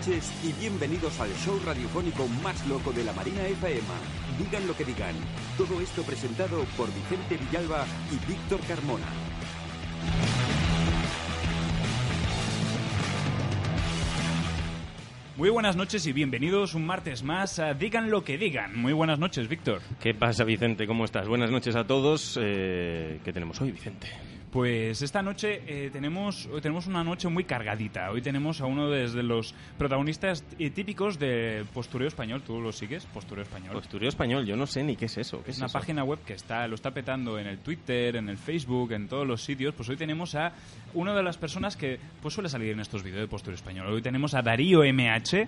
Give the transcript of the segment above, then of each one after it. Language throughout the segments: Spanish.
Noches y bienvenidos al show radiofónico más loco de la Marina FM. Digan lo que digan. Todo esto presentado por Vicente Villalba y Víctor Carmona. Muy buenas noches y bienvenidos un martes más a Digan lo que digan. Muy buenas noches, Víctor. ¿Qué pasa, Vicente? ¿Cómo estás? Buenas noches a todos. Eh, ¿Qué tenemos hoy, Vicente? Pues esta noche eh, tenemos, hoy tenemos una noche muy cargadita. Hoy tenemos a uno de, de los protagonistas eh, típicos de Postureo Español. ¿Tú lo sigues? Postureo Español. Postureo Español, yo no sé ni qué es eso. ¿Qué es una eso? página web que está lo está petando en el Twitter, en el Facebook, en todos los sitios. Pues hoy tenemos a una de las personas que pues suele salir en estos vídeos de Postureo Español. Hoy tenemos a Darío MH.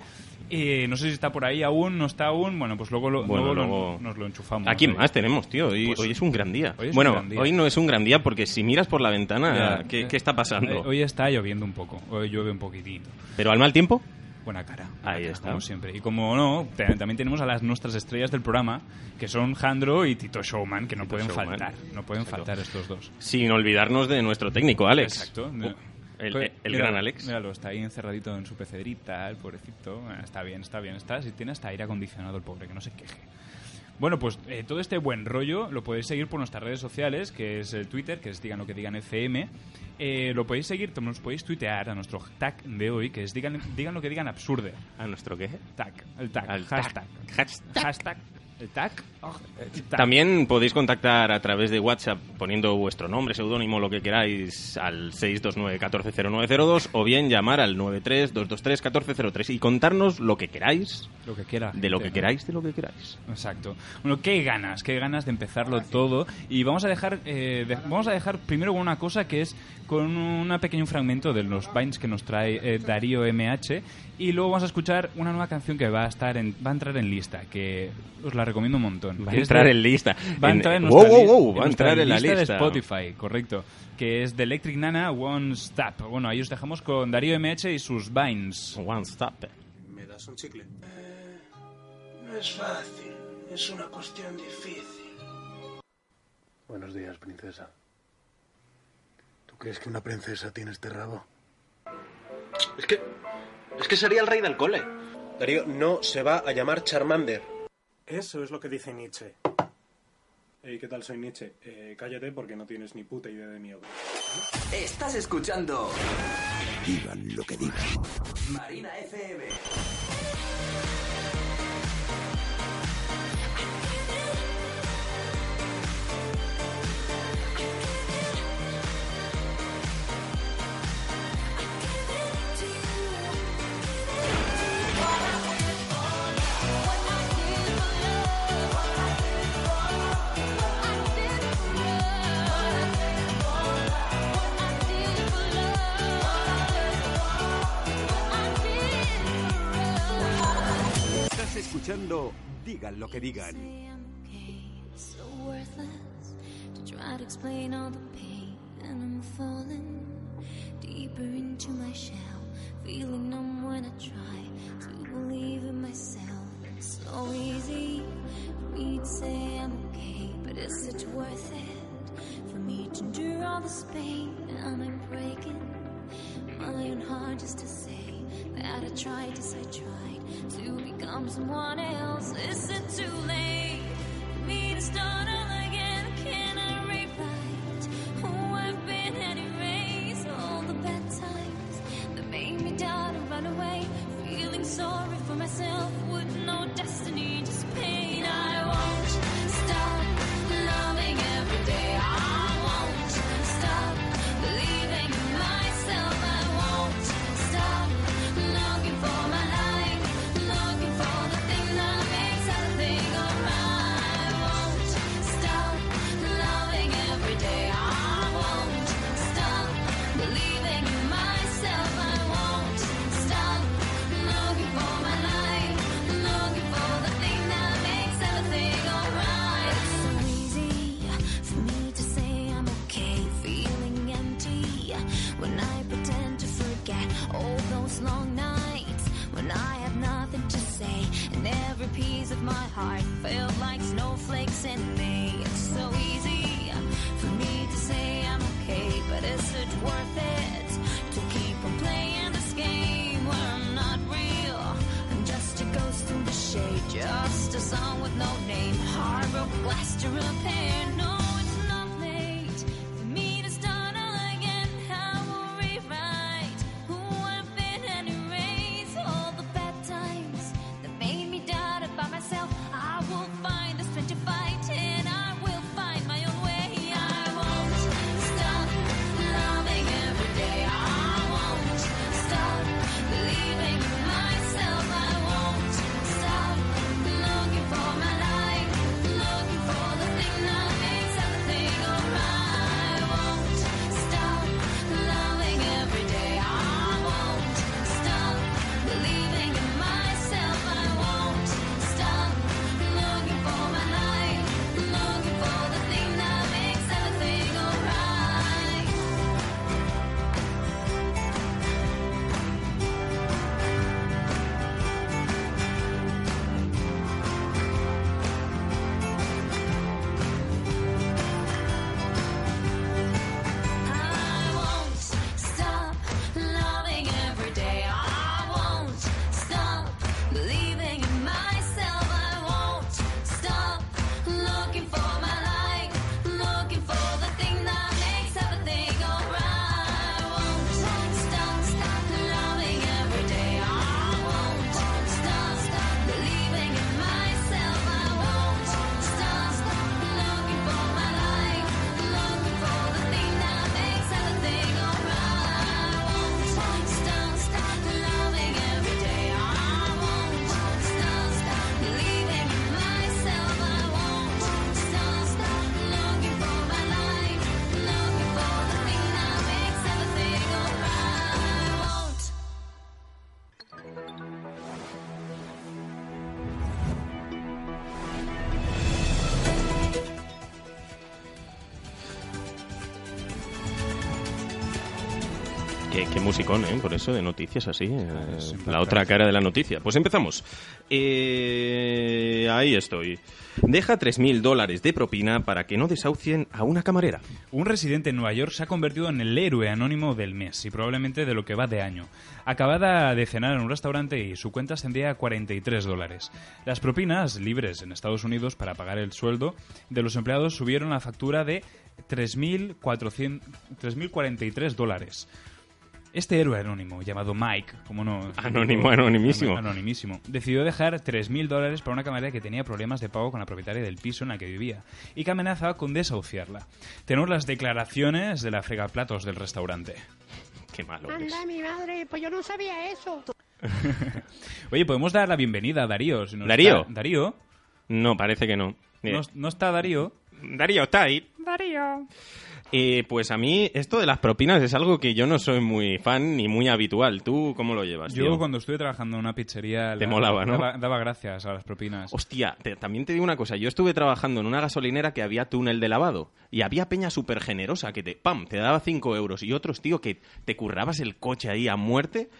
Eh, no sé si está por ahí aún, no está aún. Bueno, pues luego, lo, Bueno, luego lo- nos lo enchufamos. ¿A quién Hoy. más tenemos, tío? Hoy, Pues- hoy es un gran día. hoy bueno, gran día. hoy no es un gran día porque si miras por la ventana, Ya, ¿qué, qué está pasando? eh, Hoy está lloviendo un poco. Hoy llueve un poquitito. ¿Pero al mal tiempo? Buena cara. Ahí buena cara, está. Como siempre. Y como no, también tenemos a las nuestras estrellas del programa, que son Jandro y Tito Showman, que no Tito pueden Showman. faltar. No pueden Exacto. faltar estos dos. Sin olvidarnos de nuestro técnico, Alex. Exacto. Uh, el, Pues, el míralo, gran Alex. Míralo, está ahí encerradito en su pecedrita, el pobrecito. Está bien, está bien. Está, si tiene hasta aire acondicionado el pobre, que no se queje. Bueno, pues eh, todo este buen rollo lo podéis seguir por nuestras redes sociales, que es el Twitter, que es digan lo que digan FM. Eh, lo podéis seguir, nos podéis tuitear a nuestro tag de hoy, que es digan, digan lo que digan absurde. ¿A nuestro qué? Tag, el tag, Al hashtag. tag. Hashtag. Hashtag, el tag. También podéis contactar a través de WhatsApp poniendo vuestro nombre, seudónimo, lo que queráis al 629-140902 o bien llamar al 93-223-1403 y contarnos lo que queráis, Lo que quiera. de lo que ¿no? queráis, de lo que queráis. Exacto. Bueno, qué ganas, qué ganas de empezarlo todo. Y vamos a dejar, eh, de- vamos a dejar primero con una cosa que es con un pequeño fragmento de los Vines que nos trae eh, Darío MH. Y luego vamos a escuchar una nueva canción que va a estar en, va a entrar en lista, que os la recomiendo un montón. Va a entrar de- en lista. Va a En- entrar en wow, nuestra, wow, li- wow, en va a nuestra entrar en la de lista. Spotify, correcto. Que es de Electric Nana One Stop. Bueno, ahí os dejamos con Darío MH y sus Vines. One stop. ¿Me das un chicle? no es fácil. Es una cuestión difícil. Buenos días, princesa. ¿Tú crees que una princesa tiene este rabo? Es que. Es que sería el rey del cole. Darío no se va a llamar Charmander. Eso es lo que dice Nietzsche. Hey, ¿qué tal? Soy Nietzsche. Eh, cállate porque no tienes ni puta idea de mi obra. Estás escuchando Digan lo que digan. Marina FM. Escuchando Digan lo que digan. Feeling numb when I try to believe in myself. It's so easy for me to say I'm okay, but is it worth it for me to endure all this pain? Am I breaking my own heart just to say that I tried, yes I tried to become someone else? Is it too late? for me to start all again. Can I rewrite who I've been and erase all the bad times that made me doubt and run away? Feeling sorry for myself with no destiny, just pain. I won't In me. Musicón, ¿eh? Por eso, de noticias así. eh, es la otra cara de la noticia. Pues empezamos. Eh, ahí estoy. Deja 3.000 dólares de propina para que no desahucien a una camarera. Un residente en Nueva York se ha convertido en el héroe anónimo del mes y probablemente de lo que va de año. Acabada de cenar en un restaurante y su cuenta ascendía a 43 dólares. Las propinas libres en Estados Unidos para pagar el sueldo de los empleados subieron la factura de 3.400 3.043 dólares. Este héroe anónimo, llamado Mike, como no... Anónimo, anonimísimo. Anonimísimo. Decidió dejar 3.000 dólares para una camarera que tenía problemas de pago con la propietaria del piso en la que vivía y que amenazaba con desahuciarla. Tenemos las declaraciones de la fregaplatos del restaurante. Qué malo eres. Anda, mi madre, pues yo no sabía eso. Oye, podemos dar la bienvenida a Darío. si ¿Darío? está- ¿Darío? No, parece que no. Eh, ¿No, no está Darío? Darío, está ahí. Darío. Eh, pues a mí esto de las propinas es algo que yo no soy muy fan ni muy habitual. ¿Tú cómo lo llevas, Yo tío? cuando estuve trabajando en una pizzería... Te la- molaba, ¿no? Daba, daba gracias a las propinas. Hostia, te- también te digo una cosa. Yo estuve trabajando en una gasolinera que había túnel de lavado. Y había peña súper generosa que te, pam, te daba 5 euros. Y otros, tío, que te currabas el coche ahí a muerte.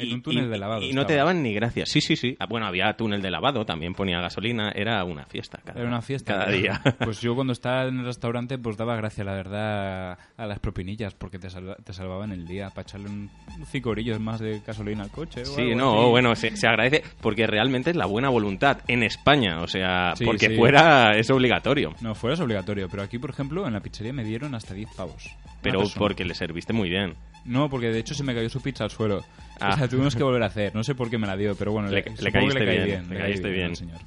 En y- un túnel y- de lavado Y no te daban ni gracias. Sí, sí, sí. Ah, Bueno, había túnel de lavado, también ponía gasolina. Era una fiesta. Cada, Era una fiesta. Cada día. Pues yo cuando estaba en el restaurante, pues daba gracias, la verdad, a las propinillas, porque te, salva- te salvaban el día para echarle un, un cinco orillos más de gasolina al coche. o Sí, algo no, así. bueno, se, se agradece porque realmente es la buena voluntad en España, o sea, Sí, porque sí. fuera es obligatorio, No, fuera es obligatorio, pero aquí, por ejemplo, en la pizzería me dieron hasta 10 pavos. pero persona. porque le serviste muy bien. No, porque de hecho se me cayó su pizza al suelo. Ah. Tuvimos que volver a hacer. No sé por qué me la dio, pero bueno, Le- le, caíste bien, le caí caíste bien. al señor.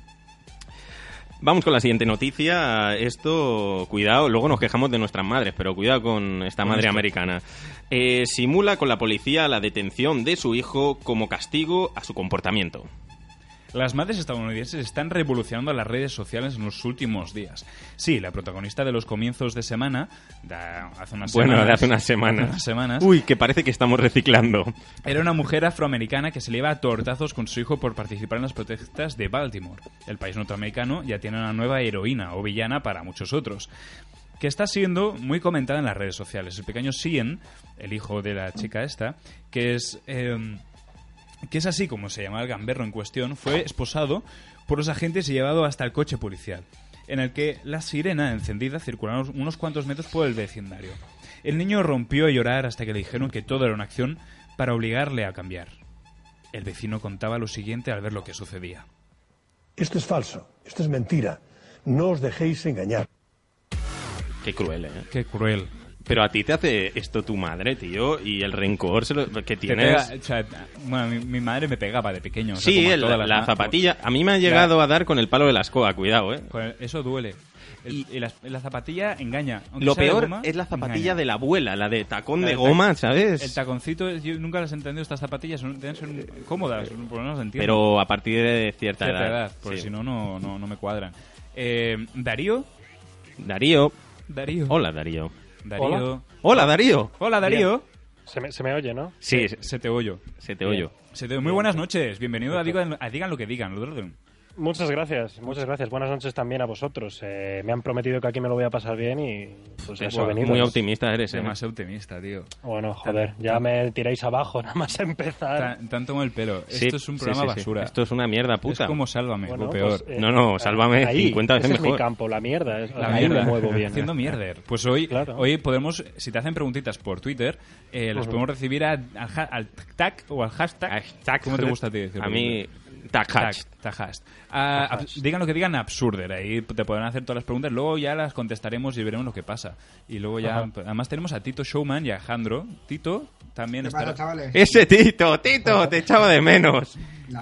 Vamos con la siguiente noticia. Esto, cuidado, luego nos quejamos de nuestras madres, pero cuidado con esta madre americana. Eh, simula con la policía la detención de su hijo como castigo a su comportamiento. Las madres estadounidenses están revolucionando las redes sociales en los últimos días. Sí, la protagonista de los comienzos de semana, de hace unas bueno, semanas, de hace unas semanas. unas semanas, Uy, que parece que estamos reciclando. Era una mujer afroamericana que se le iba a tortazos con su hijo por participar en las protestas de Baltimore. El país norteamericano ya tiene una nueva heroína o villana para muchos otros que está siendo muy comentada en las redes sociales. El pequeño Sien, el hijo de la chica esta, que es... eh, que es así como se llamaba el gamberro en cuestión, fue esposado por los agentes y llevado hasta el coche policial, en el que la sirena encendida circularon unos cuantos metros por el vecindario. El niño rompió a llorar hasta que le dijeron que todo era una acción para obligarle a cambiar. El vecino contaba lo siguiente al ver lo que sucedía. Esto es falso, esto es mentira. No os dejéis engañar. Qué cruel, ¿eh? Qué cruel. Pero a ti te hace esto tu madre, tío, y el rencor se lo- que tienes... pega- o sea, bueno, mi, mi madre me pegaba de pequeño. o sea, Sí, el- la ma- zapatilla. A mí me ha llegado a dar con el palo de la escoba, cuidado, ¿eh? El- Eso duele. El- y, la zapatilla engaña. Aunque Lo peor goma, es la zapatilla engaña. de la abuela, la de tacón La de tac- goma, ¿sabes? El taconcito, yo nunca las he entendido estas zapatillas, son, deben ser cómodas, por lo menos entiendo. Pero a partir de cierta, Cierta edad. edad, porque sí. si no, no, no, no me cuadran. Eh, Darío. Darío. Darío. Hola, Darío. Darío. Hola, Darío. Hola, Darío. Se me, se me oye, ¿no? Sí, Se, se te oyo. se te Bien. oyo. Se te- Muy buenas noches. Bienvenido a Digan, a Digan lo que digan. Muchas gracias, muchas gracias. Buenas noches también a vosotros. Eh, me han prometido que aquí me lo voy a pasar bien y pues eso Buah, venido. Muy optimista eres, ¿eh? Demasiado optimista, tío. Bueno, joder, ya me tiráis abajo nada más empezar. Tan- Tanto como el pelo. Sí, Esto es un sí, programa sí, sí. basura. Esto es una mierda puta. Es como Sálvame, Bueno, o peor. pues, eh, No, no, sálvame ahí, 50 veces ese es mi mejor. campo, la mierda. es- La mierda. me muevo bien. Haciendo mierder. Pues hoy, Claro. hoy podemos, si te hacen preguntitas por Twitter, eh, las podemos recibir a- al, al tag o al hashtag. ¿Cómo te gusta a ti decirlo? A mí, Tag hash. Ah, digan lo que digan, absurder. Ahí te podrán hacer todas las preguntas. Luego ya las contestaremos y veremos lo que pasa. Y luego ya, Ajá. además tenemos a Tito Showman y a Jandro. Tito también ¿Qué estará. pasa, chavales? Ese Tito, Tito, te echaba de menos. No.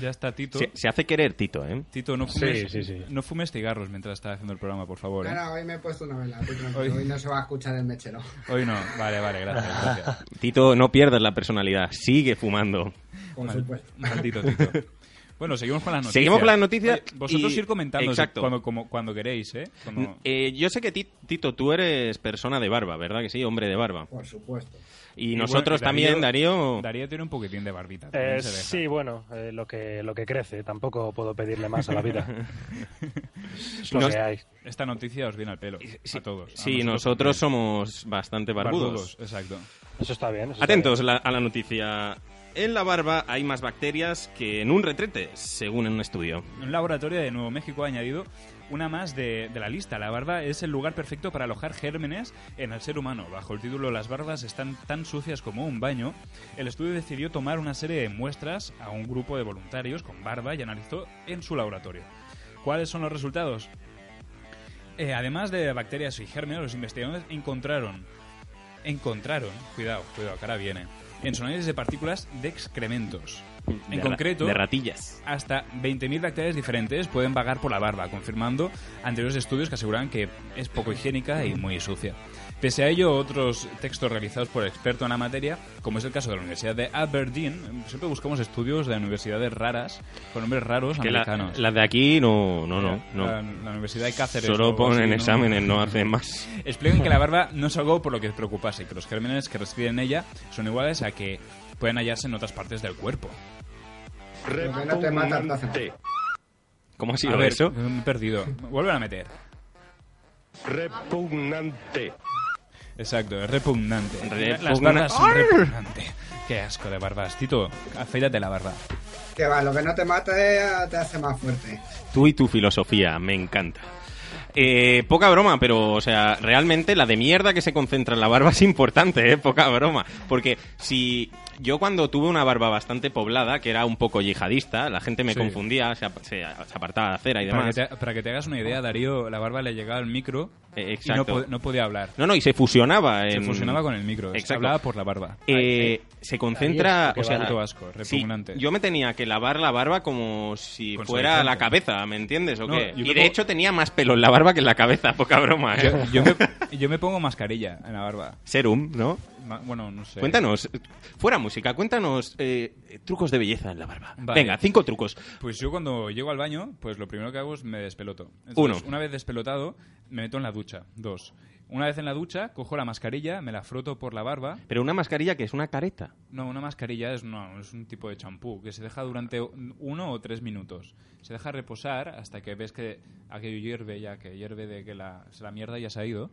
Ya está Tito. Se, se hace querer Tito, ¿eh? Tito, no fumes, Sí, sí, sí. no fumes cigarros mientras estás haciendo el programa, por favor. ¿eh? No, hoy me he puesto una vela. Hoy- Hoy no se va a escuchar el mechero. Hoy no. Vale, vale, gracias. gracias. Tito, no pierdas la personalidad. Sigue fumando. Por Mal- supuesto. Maldito Tito. Bueno, seguimos con las noticias. Seguimos con las noticias Oye, vosotros y- ir comentando Exacto. cuando, como- cuando queréis, ¿eh? Cuando- Eh, yo sé que Ti- Tito, tú eres persona de barba, ¿verdad que sí? Hombre de barba. Por supuesto. Y, Y nosotros bueno, y también, Darío... Darío tiene un poquitín de barbita. Eh, sí, bueno, eh, lo que lo que crece, tampoco puedo pedirle más a la vida. es lo Nos- que hay. Esta noticia os viene al pelo. Sí, a todos. A sí, nosotros somos bastante también. barbudos. Exacto. Eso está bien. eso está Atentos la- a la noticia. En la barba hay más bacterias que en un retrete, según un estudio. Un laboratorio de Nuevo México ha añadido una más de, la lista. La barba es el lugar perfecto para alojar gérmenes en el ser humano. Bajo el título Las barbas están tan sucias como un baño, el estudio decidió tomar una serie de muestras a un grupo de voluntarios con barba y analizó en su laboratorio. ¿Cuáles son los resultados? Eh, además de bacterias y gérmenes, los investigadores encontraron, encontraron, cuidado, cuidado, ahora viene, en su análisis de partículas de excrementos. En De concreto, de ratillas. hasta 20.000 bacterias diferentes pueden vagar por la barba, confirmando anteriores estudios que aseguran que es poco higiénica y muy sucia. Pese a ello, otros textos realizados por expertos en la materia, como es el caso de la Universidad de Aberdeen, siempre buscamos estudios de universidades raras, con nombres raros Que americanos. las de aquí no, no, no. no. La, la Universidad de Cáceres. Solo ponen así, ¿no? exámenes, no hacen más. Explican que la barba no es algo por lo que preocuparse, y que los gérmenes que residen en ella son iguales a que pueden hallarse en otras partes del cuerpo. No te te mal. ¿Cómo ha A sido ver, eso? me he perdido. Vuelven a meter. Repugnante. Exacto, es repugnante. Repugna- Las barbas son repugnantes. Qué asco de barbas. Tito, afeítate la barba. Que va, lo que no te mata te hace más fuerte. Tú y tu filosofía, me encanta. Eh, poca broma, pero, o sea, realmente la de mierda que se concentra en la barba es importante, ¿eh? Poca broma. Porque si yo cuando tuve una barba bastante poblada, que era un poco yihadista, la gente me Sí. confundía, se, se- apartaba de cera y Para que, demás. te, para que te hagas una idea, Darío, la barba le llegaba al micro Eh, y no, exacto. po- no podía hablar. No, no, y se fusionaba. Se fusionaba con el micro. Exacto. Hablaba por la barba. Eh, se concentra, o sea, puto asco, sí, repugnante. yo me tenía que lavar la barba como si Con fuera la cabeza, ¿me entiendes o No, qué? Y de pongo- hecho tenía más pelo en la barba que en la cabeza, poca broma, ¿eh? Yo, yo me, yo me pongo mascarilla en la barba. Serum, ¿no? Bueno, no sé. Cuéntanos, fuera música, cuéntanos eh, trucos de belleza en la barba. Vale. Venga, cinco trucos. Pues yo cuando llego al baño, pues lo primero que hago es me despeloto. Entonces, Uno. Una vez despelotado, me meto en la ducha. Dos. Una vez en la ducha, cojo la mascarilla, me la froto por la barba. Pero una mascarilla que es una careta. No, una mascarilla es, no, es un tipo de champú que se deja durante uno o tres minutos. Se deja reposar hasta que ves que aquello hierve ya, que hierve de que la, la mierda ya se ha ido.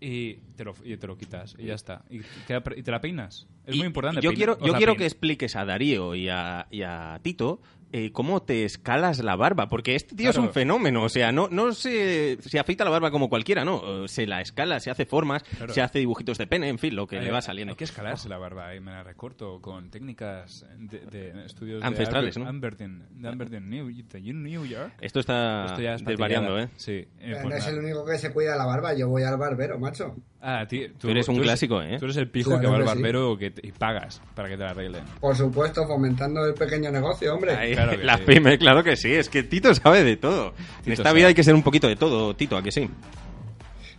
Y te lo, y te lo quitas y ya está. Y, y te la peinas. Es Y- muy importante. Yo quiero, yo quiero que expliques a Darío y a, y a Tito eh, cómo te escalas la barba, porque este tío es un fenómeno, o sea, no, no se, se afeita la barba como cualquiera, no, se la escala, se hace formas, Claro. se hace dibujitos de pene, en fin, lo que Hay- le va saliendo. Hay que escalarse la barba y me la recorto con técnicas de, de estudios Ancestrales, de ¿no? Aberdeen, de Aberdeen, New, York. Esto está Esto ya es desvariando. ¿eh? Sí. eh, Pero pues no es nada. el único que se cuida la barba, yo voy al barbero, macho. Ah, tí- Tú eres un clásico, ¿eh? Tú eres el pijo Claro que va al que sí. barbero que te- y pagas para que te la arreglen. Por supuesto, fomentando el pequeño negocio, hombre. Ahí, Claro que las sí. pymes, claro que sí, es que Tito sabe de todo. en esta sabe. vida hay que ser un poquito de todo, Tito, ¿a que sí?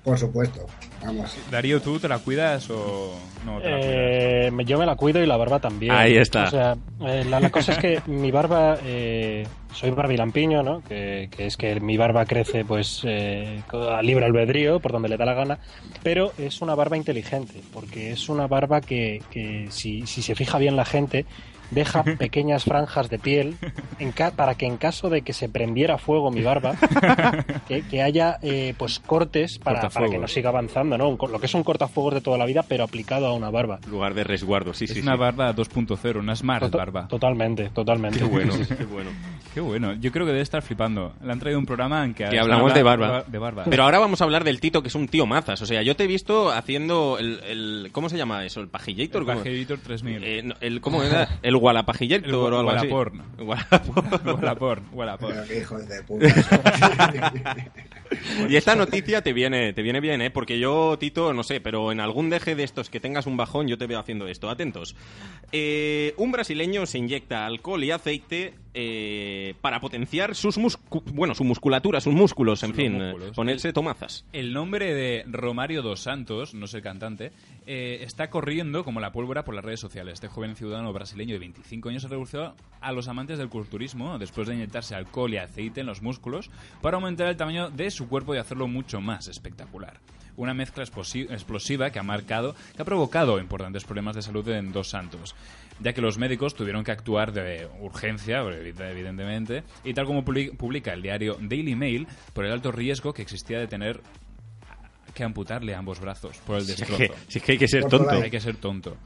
Por supuesto. Vamos. Darío, ¿tú te la cuidas o no te la cuidas? Eh, me- yo me la cuido y la barba también. Ahí está. O sea, eh, la, la cosa es que mi barba, eh, soy barbilampiño, ¿no? Que, que es que mi barba crece pues eh, a libre albedrío, por donde le da la gana, pero es una barba inteligente, porque es una barba que, que si, si se fija bien la gente, deja pequeñas franjas de piel en ca- para que en caso de que se prendiera fuego mi barba, que, que haya eh, pues cortes para, para que no siga avanzando, ¿no? Lo que es un cortafuegos de toda la vida, pero aplicado a una barba. Lugar de resguardo, sí, es sí, una sí. barba 2.0, una smart barba. Totalmente, totalmente. Qué bueno, Sí, sí, sí. qué bueno. Qué bueno. Yo creo que debe estar flipando. Le han traído un programa en que, hablamos de barba. De barba. Pero ahora vamos a hablar del Tito, que es un tío mazas. O sea, yo te he visto haciendo el... el- ¿Cómo se llama eso? ¿El pajillator? El ¿Cómo? Pajillator 3000. Eh, no, el, ¿Cómo era? ¿El El o algo así? Wallaporn. Wallaporn. Pero qué hijos de puta. Y esta noticia te viene, te viene bien, ¿eh? Porque yo, Tito, no sé, pero en algún deje de estos que tengas un bajón, yo te veo haciendo esto. Atentos. Eh, un brasileño se inyecta alcohol y aceite eh, para potenciar sus muscu- bueno, su musculatura, sus músculos, en Sus fin, músculos. eh, ponerse tomazas. El nombre de Romario dos Santos, no sé el cantante, eh, está corriendo como la pólvora por las redes sociales. Este joven ciudadano brasileño de 25 años ha revolucionado a los amantes del culturismo después de inyectarse alcohol y aceite en los músculos para aumentar el tamaño de su cuerpo y hacerlo mucho más espectacular. Una mezcla explosi- explosiva que ha marcado, que ha provocado importantes problemas de salud en Dos Santos, ya que los médicos tuvieron que actuar de urgencia, evidentemente, y tal como publi- publica el diario Daily Mail, por el alto riesgo que existía de tener que amputarle ambos brazos por el Si es destrozo. que- si es que hay que ser tonto. Hay que ser tonto.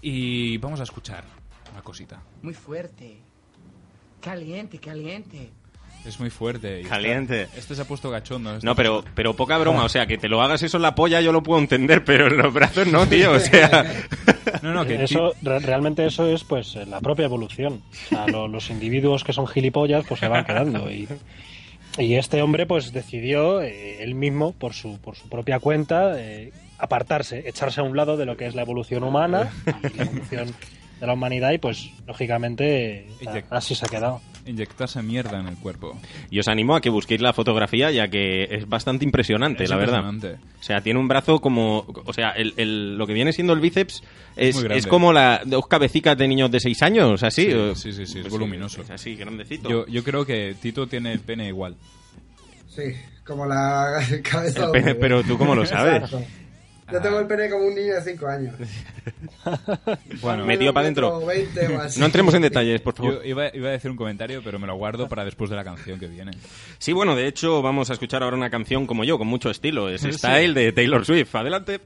Y vamos a escuchar una cosita. Muy fuerte. Caliente, caliente. Es muy fuerte. y Caliente. está- Este se ha puesto cachondo. este No, pero, pero poca broma, o sea, que te lo hagas eso en la polla yo lo puedo entender, pero en los brazos no, tío, o sea... No, no, que eso, re- realmente eso es pues eh, la propia evolución. O sea, lo- los individuos que son gilipollas pues se van quedando y, y este hombre pues decidió eh, él mismo por su por su propia cuenta eh, apartarse, echarse a un lado de lo que es la evolución humana y la evolución de la humanidad y pues lógicamente eh, así se ha quedado. Inyectarse mierda en el cuerpo. Y os animo a que busquéis la fotografía, ya que es bastante impresionante, Es la verdad. impresionante. O sea, tiene un brazo como... O sea, el, el- lo que viene siendo el bíceps es, es como la dos cabecitas de niños de 6 años, así. Sí, o- sí, sí, sí, es pues voluminoso. es así, grandecito. Yo, yo creo que Tito tiene el pene igual. Sí, como la cabeza El pene, pero tú cómo lo sabes. Exacto. Yo tengo el pene como un niño de 5 años. Bueno, Metido para adentro. 20 o así. No entremos en detalles, por favor. Yo iba, iba a decir un comentario, pero me lo guardo para después de la canción que viene. Sí, bueno, de hecho vamos a escuchar ahora una canción como yo, con mucho estilo. Es Sí. Style de Taylor Swift. Adelante.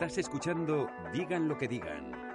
Estás escuchando Digan lo que digan.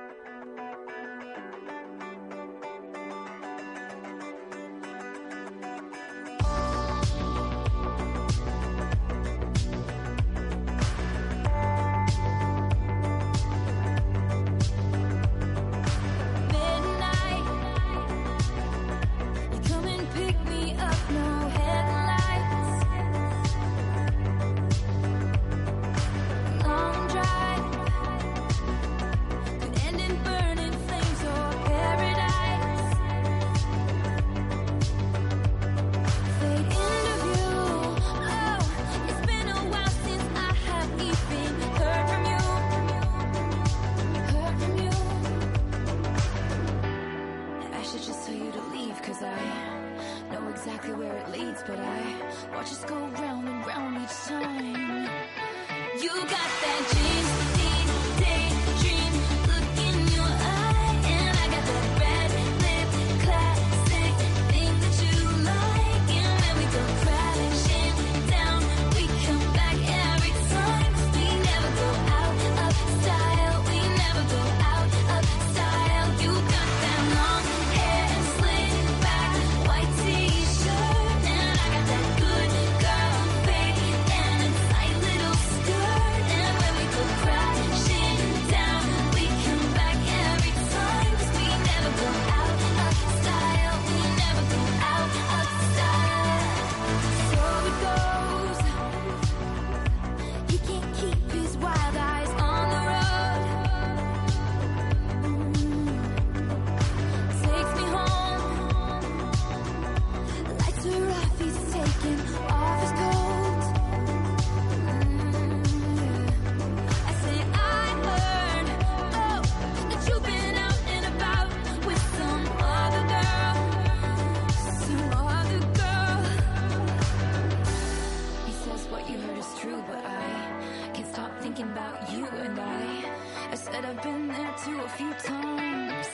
I've been there too a few times.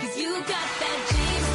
Cause you got that dream,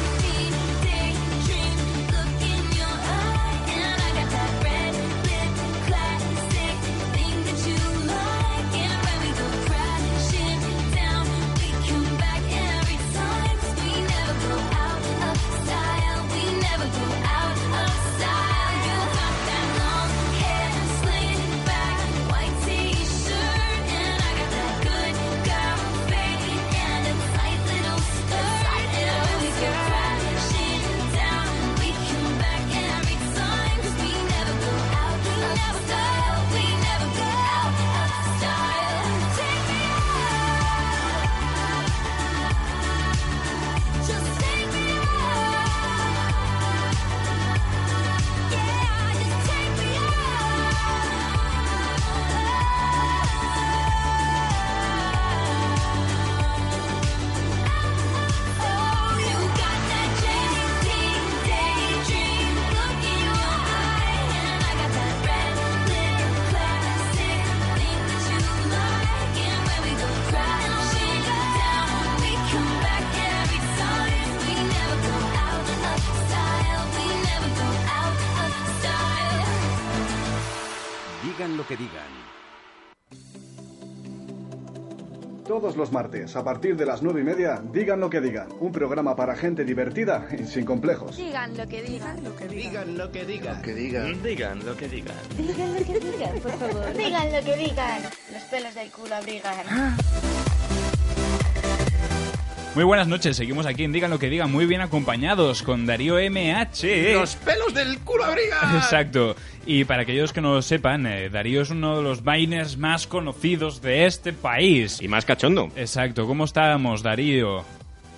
Todos los martes, a partir de las nueve y media, digan lo que digan. Un programa para gente divertida y sin complejos. Digan lo que digan. Lo que digan. lo que digan. Que digan. Digan lo que digan. Digan lo que digan, por favor. Digan lo que digan. Los pelos del culo abrigan. Muy buenas noches, seguimos aquí en Digan lo que digan, muy bien acompañados con Darío MH. Los pelos del culo abrigan. Exacto. Y para aquellos que no lo sepan, eh, Darío es uno de los vainers más conocidos de este país. Y más cachondo. Exacto. ¿Cómo estamos, Darío?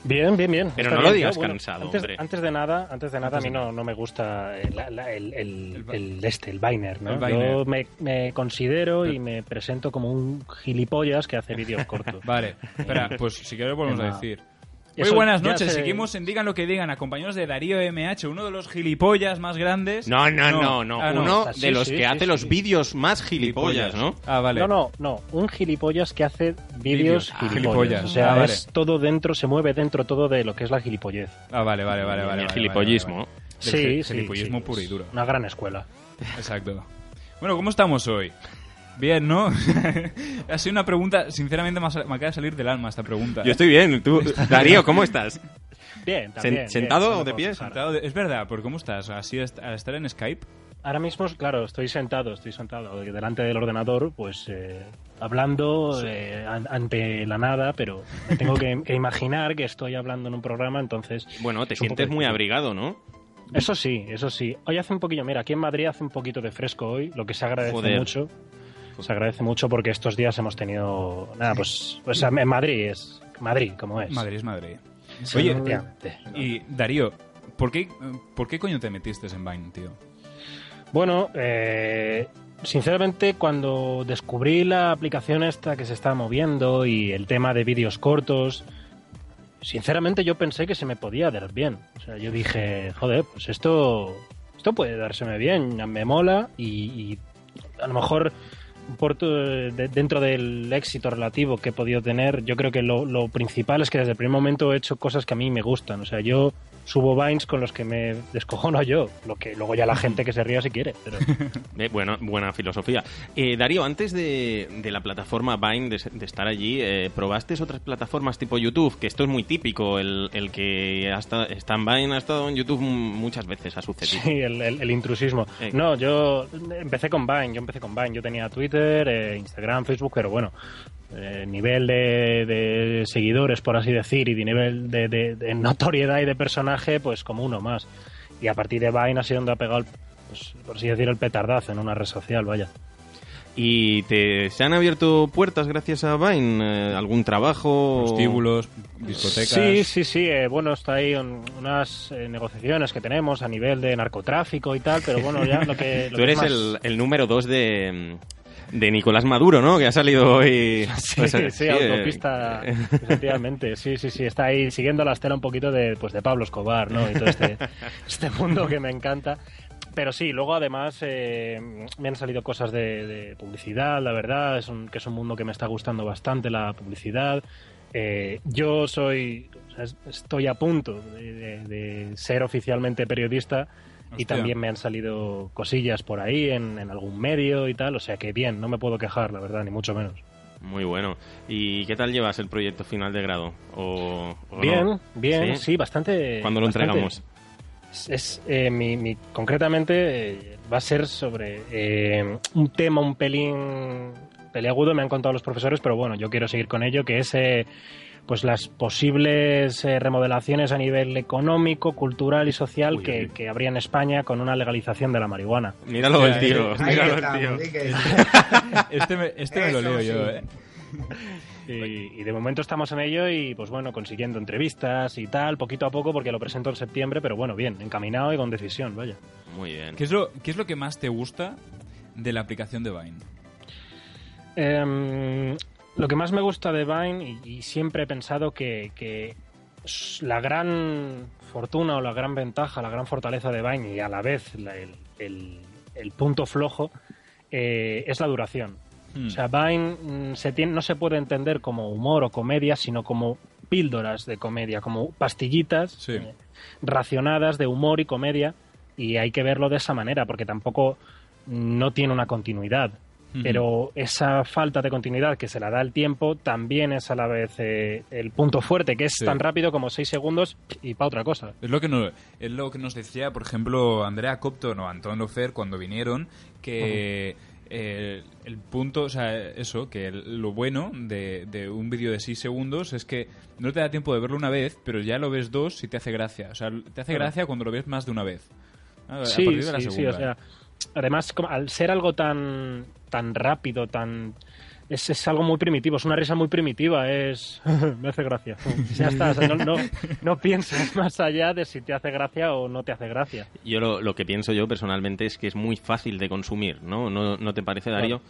Bien, bien, bien. Pero Está no lo bien, digas. Bueno, cansado, antes, hombre. Antes de nada, antes de nada a mí no, no me gusta el, la- el, el- el- este, el Viner, ¿no? Yo me, me considero y me presento como un gilipollas que hace vídeos cortos. Vale, espera, pues si quieres volvemos a decir. Muy Eso buenas noches, se- seguimos en Digan lo que digan, acompañados de Darío MH, uno de los gilipollas más grandes. No, no, no, no. Ah, Uno Ah, sí, de los sí, que sí, hace sí. los vídeos más gilipollas, ¿no? Ah, vale. No, no, no. Un gilipollas que hace vídeos. Ah, gilipollas. gilipollas. O sea, Ah, vale. es todo dentro, se mueve dentro todo de lo que es la gilipollez. Ah, vale, vale, vale, vale. El gilipollismo. vale, Sí, gi- sí, Gilipollismo sí, puro y duro. Una gran escuela. Exacto. Bueno, ¿cómo estamos hoy? Bien, ¿no? ha sido una pregunta, sinceramente, me ha sal- me acaba de salir del alma esta pregunta. Yo estoy bien. ¿Tú, Darío, cómo estás? Bien, Sen- también. bien, ¿Sentado o de puedo pie? Sentado de- Es verdad, ¿por cómo estás? Así est- al estar en Skype. Ahora mismo, claro, estoy sentado, estoy sentado delante del ordenador, pues eh, hablando eh, an- ante la nada, pero me tengo que, que imaginar que estoy hablando en un programa, entonces... Bueno, te es un poco sientes muy difícil. abrigado, ¿no? Eso sí, eso sí. Hoy hace un poquillo, mira, aquí en Madrid hace un poquito de fresco hoy, lo que se agradece Joder. mucho. Se agradece mucho porque estos días hemos tenido... Nada, pues, pues en Madrid es... Madrid, como es. Madrid es Madrid. Sí, Oye, y Darío, ¿por qué, ¿por qué coño te metiste en Vine, tío? Bueno, eh, sinceramente cuando descubrí la aplicación esta que se está moviendo y el tema de vídeos cortos, sinceramente yo pensé que se me podía dar bien. O sea, yo dije, joder, pues esto esto puede dárseme bien, me mola y, y a lo mejor por tu- de- dentro del éxito relativo que he podido tener, yo creo que lo, lo principal es que desde el primer momento he hecho cosas que a mí me gustan. O sea, yo subo Vines con los que me descojono yo, lo que luego ya la gente que se ría si quiere. Pero... Eh, bueno, buena filosofía. Eh, Darío, antes de, de la plataforma Vine, de, de estar allí, eh, ¿probaste otras plataformas tipo YouTube? Que esto es muy típico. El, el que ha estado- está en Vine ha estado en YouTube muchas veces, ha sucedido. Sí, el, el- el intrusismo. Eh. No, yo empecé con Vine, yo empecé con Vine. Yo tenía Twitter, eh, Instagram, Facebook, pero bueno, eh, nivel de, de seguidores, por así decir, y de nivel de, de- de notoriedad y de personaje, pues como uno más. Y a partir de Vine ha sido donde ha pegado, el, pues, por así decir, el petardazo en una red social, vaya. ¿Y te, se han abierto puertas gracias a Vine? Eh, ¿Algún trabajo? Prostíbulos, discotecas. Sí, sí, sí. eh, bueno, está ahí un- unas eh, negociaciones que tenemos a nivel de narcotráfico y tal, pero bueno, ya lo que... lo Tú que eres es más- el, el número dos de, de Nicolás Maduro, ¿no? Que ha salido hoy... Sí, pues, sí, eh, autopista, efectivamente. Sí, sí, sí. Está ahí siguiendo la estela un poquito de, pues, de Pablo Escobar, ¿no? Y todo este, este mundo que me encanta. Pero sí, luego además eh, me han salido cosas de, de publicidad, la verdad, es un, que es un mundo que me está gustando bastante la publicidad. Eh, yo soy, o sea, es- estoy a punto de, de- de ser oficialmente periodista y también me han salido cosillas por ahí en, en algún medio y tal, o sea que bien, no me puedo quejar, la verdad, ni mucho menos. Muy bueno. ¿Y qué tal llevas el proyecto final de grado? ¿O, o Bien, no? bien, sí, bastante. ¿Cuándo lo bastante. entregamos? Es, eh, mi, mi- concretamente eh, va a ser sobre eh, un tema un pelín peliagudo, me han contado los profesores, pero bueno, yo quiero seguir con ello, que es eh, pues las posibles eh, remodelaciones a nivel económico, cultural y social que, que habría en España con una legalización de la marihuana. Míralo el tío, Ahí míralo está, el tío. Monique. este me, este me lo leo sí. yo, ¿eh? Y, y de momento estamos en ello y pues bueno, consiguiendo entrevistas y tal, poquito a poco, porque lo presento en septiembre, pero bueno, bien, encaminado y con decisión, vaya. Muy bien. ¿Qué es, lo, ¿Qué es lo que más te gusta de la aplicación de Vine? Em, lo que más me gusta de Vine, y, y siempre he pensado que, la gran fortuna o la gran ventaja, la gran fortaleza de Vine y a la vez la- el, el- el punto flojo eh, es la duración. Hmm. O sea, Vine mm, se tiene, no se puede entender como humor o comedia, sino como píldoras de comedia, como pastillitas eh, racionadas de humor y comedia, y hay que verlo de esa manera, porque tampoco no tiene una continuidad. Pero esa falta de continuidad que se la da el tiempo también es a la vez eh, el punto fuerte, que es Sí. tan rápido como seis segundos y para otra cosa. Es lo que nos, es lo que nos decía, por ejemplo, Andrea Copton o Anton Lofer cuando vinieron, que eh, el punto, o sea, eso, que el- lo bueno de, de un vídeo de 6 segundos es que no te da tiempo de verlo una vez, pero ya lo ves dos y te hace gracia. O sea, te hace gracia cuando lo ves más de una vez. A- a Sí, partir de la sí, sí, o sea, además, como al ser algo tan, tan rápido, tan... Es, es algo muy primitivo, es una risa muy primitiva, es... me hace gracia. ya está, o sea, no, no, no piensas más allá de si te hace gracia o no te hace gracia. Yo lo, lo que pienso yo personalmente es que es muy fácil de consumir, ¿no? ¿No, no te parece, Darío?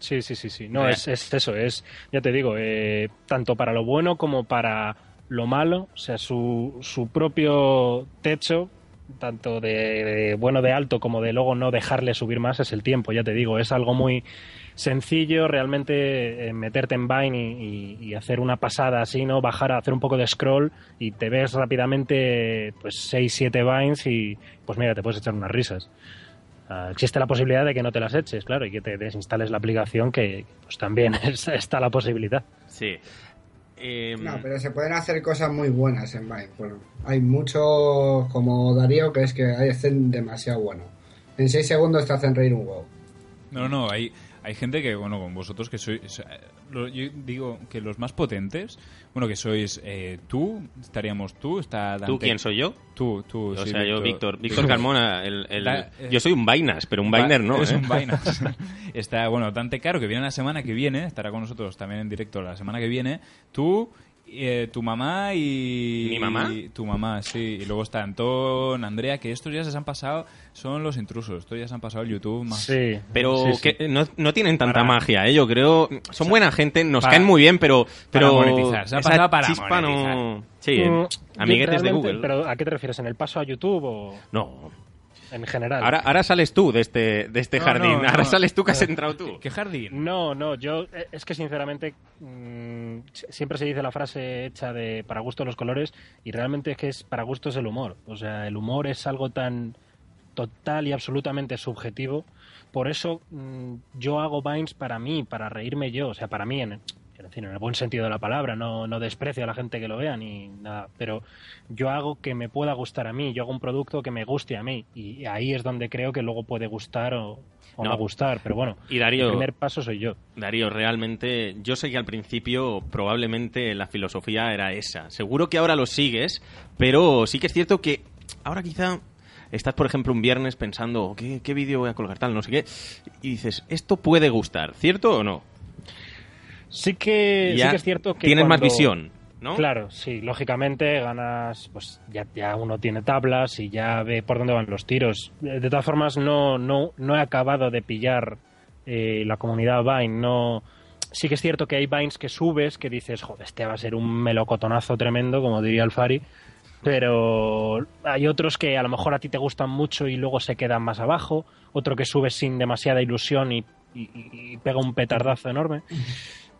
Sí, sí, sí, sí. No, Eh. es, es eso, es, ya te digo, eh, tanto para lo bueno como para lo malo, o sea, su, su propio techo, tanto de, bueno de alto como de luego no dejarle subir más, es el tiempo, ya te digo, es algo muy sencillo realmente eh, meterte en Vine y, y- y hacer una pasada así, ¿no? Bajar a hacer un poco de scroll y te ves rápidamente pues 6, 7 Vines y pues mira, te puedes echar unas risas. Ah, existe la posibilidad de que no te las eches, claro, y que te desinstales la aplicación, que pues también es- está la posibilidad. Sí. Em, No, pero se pueden hacer cosas muy buenas en Vine. Bueno, hay muchos como Darío que es que hacen demasiado bueno. En 6 segundos te hacen reír un huevo. No, no, hay, hay gente que, bueno, con vosotros que sois... Yo digo que los más potentes, bueno, que sois eh, tú, estaríamos tú, está Dante... ¿Tú quién soy yo? Tú, tú, O sí, sea, yo, Víctor. Víctor Carmona, el, el- Da- eh, yo soy un Vainas, pero un Va- Vainer no. eres ¿eh? un Vainas. Está, bueno, Dante Caro, que viene la semana que viene, estará con nosotros también en directo la semana que viene. Tú, eh, tu mamá y... ¿Mi mamá? y tu mamá, sí. Y luego está Antón, Andrea, que estos ya se han pasado, son los intrusos. Estos ya se han pasado el YouTube más... Pero Sí, sí. que no, no tienen tanta Para- magia, ¿eh? Yo creo... Son buena gente, nos para- caen muy bien, pero... para pero monetizar, se ha pasado para chispa no... Sí, Mm, amiguetes de Google. ¿Pero a qué te refieres? ¿En el paso a YouTube o...? No. En general. Ahora, ahora sales tú de este, de este No, jardín. no, ahora no. sales tú que has entrado tú. ¿Qué jardín? No, no, yo eh, es que sinceramente mm, si- siempre se dice la frase hecha de para gusto los colores y realmente es que es para gusto es el humor. O sea, el humor es algo tan total y absolutamente subjetivo. Por eso mm, yo hago Vines para mí, para reírme yo, o sea, para mí en, en el buen sentido de la palabra, no, no desprecio a la gente que lo vea ni nada, pero yo hago que me pueda gustar a mí, yo hago un producto que me guste a mí y ahí es donde creo que luego puede gustar o, o no, No. gustar, pero bueno, Y Darío- el primer paso soy yo. Darío, realmente, yo sé que al principio probablemente la filosofía era esa. Seguro que ahora lo sigues, pero sí que es cierto que ahora quizá estás, por ejemplo, un viernes pensando, ¿qué, qué vídeo voy a colgar tal? No sé qué. Y dices, esto puede gustar, ¿cierto o no? Sí que, Ya sí que es cierto que tienes más visión, ¿no? Claro, sí, lógicamente ganas, pues ya, ya uno tiene tablas y ya ve por dónde van los tiros. Eh, De todas formas, no, no, no he acabado de pillar eh, la comunidad Vine, no... Sí que es cierto que hay Vines que subes que dices, joder, este va a ser un melocotonazo tremendo, como diría el Fari, pero hay otros que a lo mejor a ti te gustan mucho y luego se quedan más abajo, otro que subes sin demasiada ilusión y, y- y pega un petardazo enorme.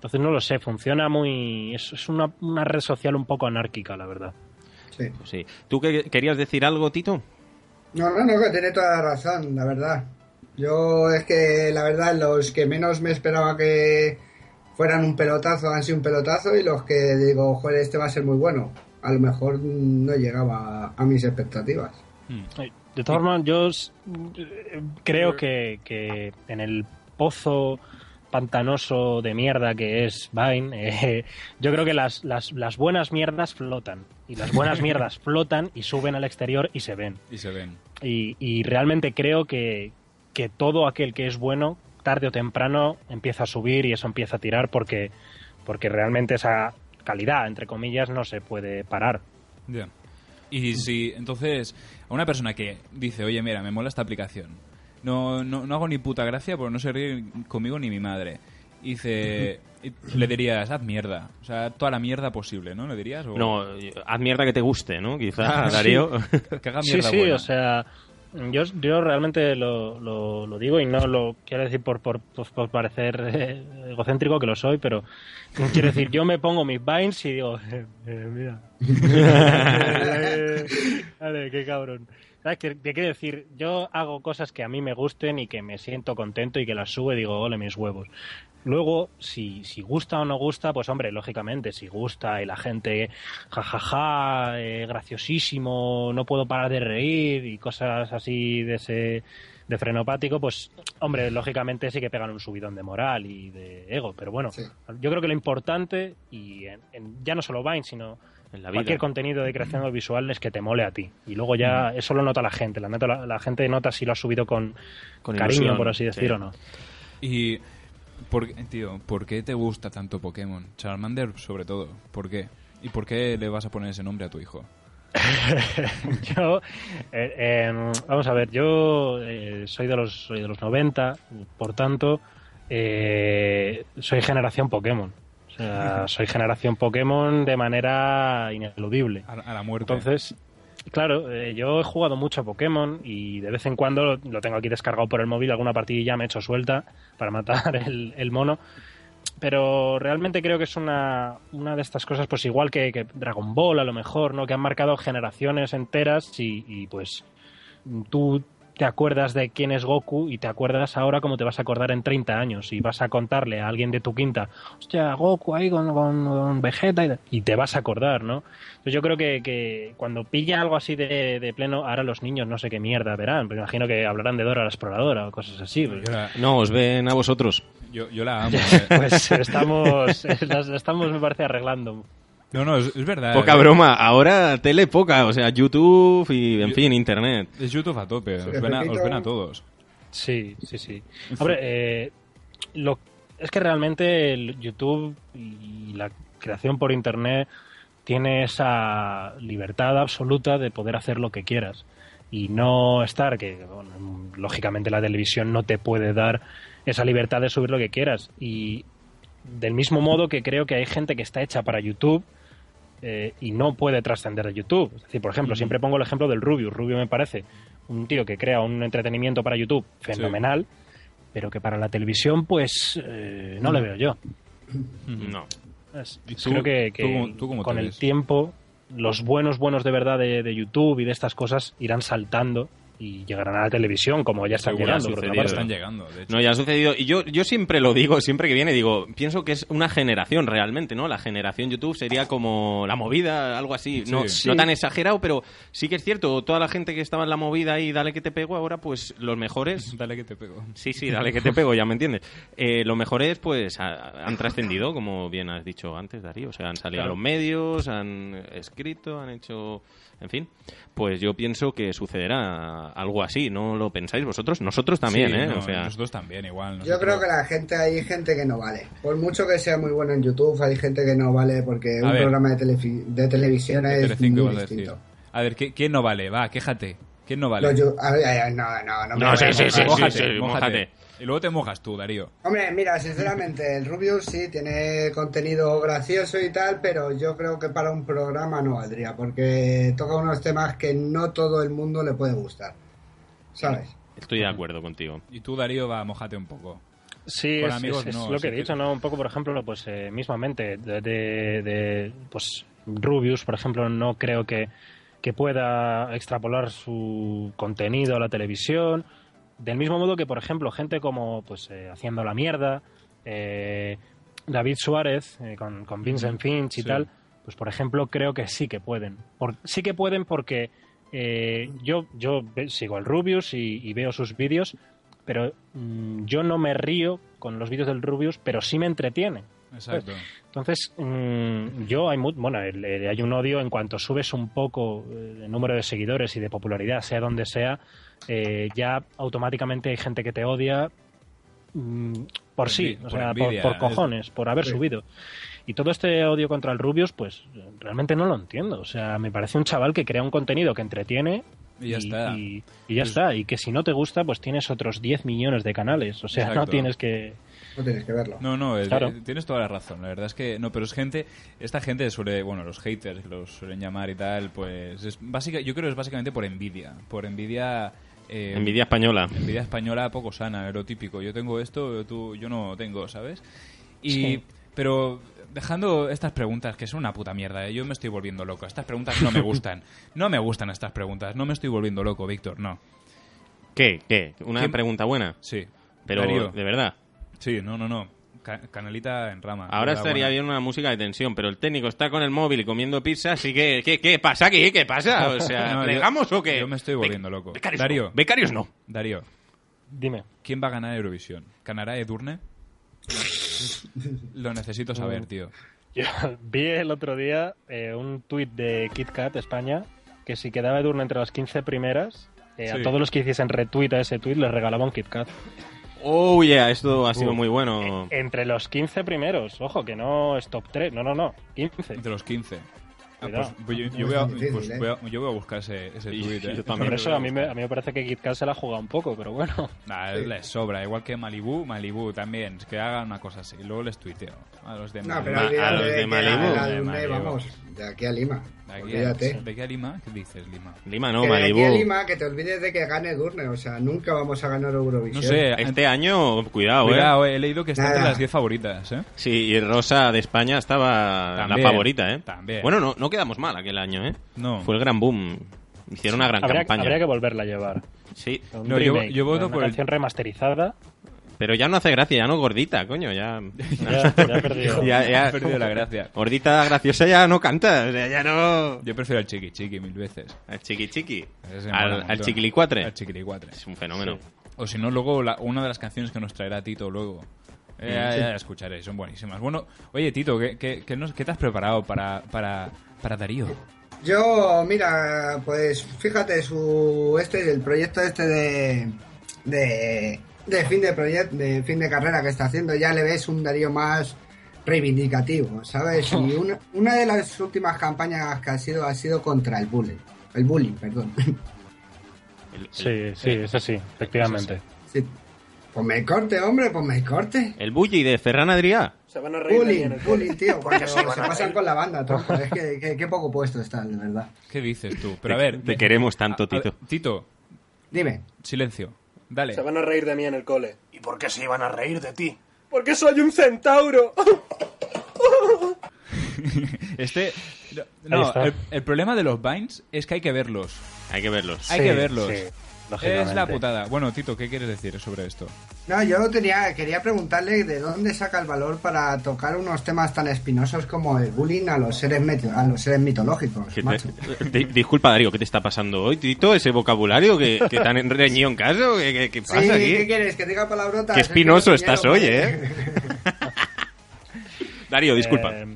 Entonces no lo sé, funciona muy... Es, es una, una red social un poco anárquica, la verdad. Sí. Sí. ¿Tú qué- querías decir algo, Tito? No, no, no, que tiene toda la razón, la verdad. Yo es que, la verdad, los que menos me esperaba que fueran un pelotazo han sido un pelotazo y los que digo, joder, este va a ser muy bueno. A lo mejor no llegaba a mis expectativas. De todas formas, yo eh, creo que, que en el pozo pantanoso de mierda que es Vine, eh, yo creo que las, las, las buenas mierdas flotan. Y las buenas mierdas flotan y suben al exterior y se ven. Y se ven. Y, y realmente creo que, que todo aquel que es bueno, tarde o temprano, empieza a subir y eso empieza a tirar porque, porque realmente esa calidad, entre comillas, no se puede parar. Ya. Y si, entonces, a una persona que dice, oye, mira, me mola esta aplicación, no, no, no hago ni puta gracia porque no se ríe conmigo ni mi madre. Y dice, y le dirías, haz mierda. O sea, toda la mierda posible, ¿no? ¿Le dirías? O- No, haz mierda que te guste, ¿no? Quizá, Darío. que haga Sí, mierda sí, buena. o sea, yo, yo realmente lo, lo, lo digo y no lo quiero decir por, por, pues, por parecer eh, egocéntrico, que lo soy, pero quiero decir, yo me pongo mis vines y digo, eh, eh, mira. Eh, Vale, qué cabrón. ¿Sabes qué, qué quiero decir? Yo hago cosas que a mí me gusten y que me siento contento y que las subo y digo, ole mis huevos. Luego, si, si gusta o no gusta, pues hombre, lógicamente, si gusta y la gente, jajaja, eh, graciosísimo, no puedo parar de reír y cosas así de ese de frenopático, pues hombre, lógicamente sí que pegan un subidón de moral y de ego, pero bueno, yo creo que lo importante, y en- en- ya no solo Vine, sino En la vida. cualquier contenido de creación audiovisual es que te mole a ti. Y luego ya eso lo nota la gente, la, neta- la, la gente nota si lo has subido con, Con cariño, ilusión, por así decir, sí. o no. Y, por, qué- tío, ¿por qué te gusta tanto Pokémon? Charmander, sobre todo. ¿Por qué? ¿Y por qué le vas a poner ese nombre a tu hijo? yo, eh, eh, vamos a ver, yo eh, soy de los soy de los 90, por tanto, eh, soy generación Pokémon. O sea, soy generación Pokémon de manera ineludible. A, a la muerte. Entonces, claro, eh, yo he jugado mucho a Pokémon y de vez en cuando lo, lo tengo aquí descargado por el móvil, alguna partidilla me he hecho suelta para matar el, el mono. Pero realmente creo que es una, una de estas cosas, pues igual que, que Dragon Ball a lo mejor, ¿no? Que han marcado generaciones enteras y, y, pues tú te acuerdas de quién es Goku y te acuerdas ahora como te vas a acordar en 30 años y vas a contarle a alguien de tu quinta, hostia, Goku ahí con, con- con Vegeta y, tal", y te vas a acordar, ¿no? Entonces yo creo que, que cuando pilla algo así de, de pleno, ahora los niños no sé qué mierda verán, pero imagino que hablarán de Dora la exploradora o cosas así. No, os ven a vosotros. Yo, yo la amo. Pues estamos, las- estamos me parece arreglando. No, no, es, es verdad. Poca eh. broma. Ahora tele poca. O sea, YouTube y, en fin, Internet. Es YouTube a tope. Os ven a, Pepito. os ven a todos. Sí, sí, sí. Hombre, eh, lo, es que realmente el YouTube y la creación por Internet tiene esa libertad absoluta de poder hacer lo que quieras y no estar, que bueno, lógicamente la televisión no te puede dar esa libertad de subir lo que quieras. Y del mismo modo que creo que hay gente que está hecha para YouTube eh, y no puede trascender de YouTube. Es decir, por ejemplo, siempre pongo el ejemplo del Rubius. Rubio me parece un tío que crea un entretenimiento para YouTube fenomenal, pero que para la televisión, pues, eh, no le veo yo. No. Es- ¿Y tú- creo que, tú tú con el tiempo los buenos buenos de verdad de, de YouTube y de estas cosas irán saltando y llegarán a la televisión como ya están Seguro, llegando. Están de hecho. No, ya ha sucedido. Y yo, yo siempre lo digo, siempre que viene, digo, pienso que es una generación realmente, ¿no? La generación YouTube sería como la movida, algo así. No, Sí. no Sí. tan exagerado, pero sí que es cierto. Toda la gente que estaba en la movida y dale que te pego, ahora pues los mejores. Dale que te pego. Sí, sí, dale que te pego, ya me entiendes. Eh, los mejores pues ha- han trascendido, como bien has dicho antes, Darío. O sea, han salido Claro. a los medios, han escrito, han hecho... En fin, pues yo pienso que sucederá algo así, ¿no lo pensáis vosotros? Nosotros también, Sí, ¿eh? no, o sea, Nosotros también, igual. Yo creo que la gente, hay gente que no vale. Por mucho que sea muy bueno en YouTube, hay gente que no vale porque A un ver. programa de, telefi- de televisión De es Telecinco muy a distinto. A ver, ¿qué- ¿quién no vale? Va, quéjate. ¿Quién no vale? Yu- a ver, a ver, no, no, no. me No, sí, sí, sí, sí, sí, mójate. mójate. Y luego te mojas tú, Darío. Hombre, mira, sinceramente, el Rubius sí tiene contenido gracioso y tal, pero yo creo que para un programa no valdría, porque toca unos temas que no todo el mundo le puede gustar. ¿Sabes? estoy de acuerdo contigo. Y tú, Darío, va, mójate un poco. Sí, Con es, amigos es- es no, lo que he que- dicho, ¿no? Un poco, por ejemplo, pues eh, mismamente, de, de- de, pues Rubius, por ejemplo, no creo que, que pueda extrapolar su contenido a la televisión, del mismo modo que, por ejemplo, gente como, pues, eh, Haciendo la Mierda, eh, David Suárez, eh, con, con Vincent Finch y Sí. tal, pues, por ejemplo, creo que sí que pueden. Por- sí que pueden porque eh, yo, yo sigo al Rubius y, y veo sus vídeos, pero mm, yo no me río con los vídeos del Rubius, pero sí me entretiene. Exacto. Entonces, mm, yo hay, bueno, hay un odio en cuanto subes un poco eh, el número de seguidores y de popularidad, sea donde sea, eh, ya automáticamente hay gente que te odia mm, por Por sí, envi- o por sea, por, envidia, por cojones, por haber Sí. subido. Y todo este odio contra el Rubius, pues realmente no lo entiendo. O sea, me parece un chaval que crea un contenido que entretiene. Y ya está. Y, y ya Pues- está. Y que si no te gusta, pues tienes otros 10 millones de canales. O sea, no tienes que. No tienes que verlo. No, no, Claro. tienes toda la razón. La verdad es que no, pero es gente, esta gente suele, bueno, los haters los suelen llamar y tal, pues es básica, yo creo que es básicamente por envidia, por envidia. Eh, Envidia española. Envidia española poco sana, lo típico. Yo tengo esto, tú, yo no tengo, ¿sabes? Y, Sí. pero dejando estas preguntas que son una puta mierda, ¿eh? yo me estoy volviendo loco. Estas preguntas no me gustan, no me gustan estas preguntas. No me estoy volviendo loco, Víctor, no. ¿Qué? ¿Qué? ¿Una ¿Quién- pregunta buena? Sí. Pero, Darío. de verdad. Sí, no, no, no. Ca- canalita en rama. Ahora estaría buena. bien una música de tensión, pero el técnico está con el móvil y comiendo pizza, así que... ¿Qué, qué pasa aquí? ¿Qué pasa? O sea, No, yo- ¿plegamos o qué? Yo me estoy volviendo loco. becarios Darío. no, becarios no. Darío, Dime. ¿quién va a ganar Eurovisión? ¿Ganará Edurne? Lo necesito saber, tío. Yo vi el otro día eh, un tuit de KitKat España que si quedaba Edurne entre las 15 primeras, eh, Sí. a todos los que hiciesen retweet a ese tuit les regalaba un KitKat. Oh, yeah, esto ha sido Uh. muy bueno. Entre los 15 primeros, ojo, que no es top 3, no, no, no, 15. Entre los 15. Ah, pues, yo, yo No voy a, es difícil, pues ¿eh? voy a- yo voy a buscar ese, ese tweet. eh. yo también. Por eso a mí, me, a mí me parece que KitKat se la juega un poco, pero bueno. Nah, les sobra. Igual que Malibu, Malibu también. Que hagan una cosa así. Luego les tuiteo. A los de No, Malibu. a los de que Malibu. De Malibu. vamos, de aquí a Lima. ¿De aquí, a, Olvídate. ¿De aquí a Lima? ¿Qué dices, Lima? Lima no, que de aquí a Malibu. Lima, que te olvides de que gane Durne, o sea, nunca vamos a ganar Eurovisión. No sé. Este año, cuidado, Cuidado, ¿eh? he leído que está entre las 10 favoritas, ¿eh? Sí, y Rosa de España estaba También, la favorita, ¿eh? también. Bueno, no, no quedamos mal aquel año, ¿eh? No. Fue el gran boom. Hicieron una gran Habría, campaña. habría que volverla a llevar. Sí, No, yo- remake, yo voto una por el- canción remasterizada. Pero ya no hace gracia, ya no gordita, coño, ya... Ya, ya perdido. Ya- ya- He perdido la gracia. Gordita graciosa ya no canta, o sea, ya no... Yo prefiero al chiqui chiqui mil veces. Al chiqui chiqui. Al, al chiquilicuatre. Al chiquilicuatre. Es un fenómeno. O si no, luego la- una de las canciones que nos traerá Tito luego. Eh, Mm. ya, ya la escucharéis, son buenísimas. Bueno, oye Tito, ¿qué, qué, qué nos- qué te has preparado para, para, para Darío? Yo, mira, pues fíjate, su este el proyecto este de de, de fin de proyecto, de fin de carrera que está haciendo, ya le ves un Darío más reivindicativo, ¿sabes? Y una, una de las últimas campañas que ha sido ha sido contra el bullying, el bullying, perdón. Sí, sí, eso sí, efectivamente. Sí. Ponme el corte, hombre, ponme el corte. El bully de Ferran Adrià. Se van a reír Bullying, el bullying, tío. Cuando Porque se pasan con la banda, tronco. Es que, que- qué poco puesto están, de verdad. ¿Qué dices tú? Pero a ver... te queremos tanto, a- a ver, Tito. Tito, Dime. silencio. Dale. Se van a reír de mí en el cole. ¿Y por qué se iban a reír de ti? Porque soy un centauro. Este... No, el, el problema de los Vines es que hay que verlos. Hay que verlos. Hay que verlos. sí, es la putada. Bueno, Tito, ¿qué quieres decir sobre esto? No, yo tenía, quería preguntarle de dónde saca el valor para tocar unos temas tan espinosos como el bullying a los seres, a los seres mitológicos, ¿Qué te- macho. di- disculpa, Darío, ¿qué te está pasando hoy, Tito? ¿Ese vocabulario que, que tan reñido en caso? ¿Qué, qué- qué Sí, pasa aquí? ¿qué quieres? ¿Que diga palabrotas? Qué Es que espinoso no estás hoy. ¿eh? Darío, disculpa. Eh,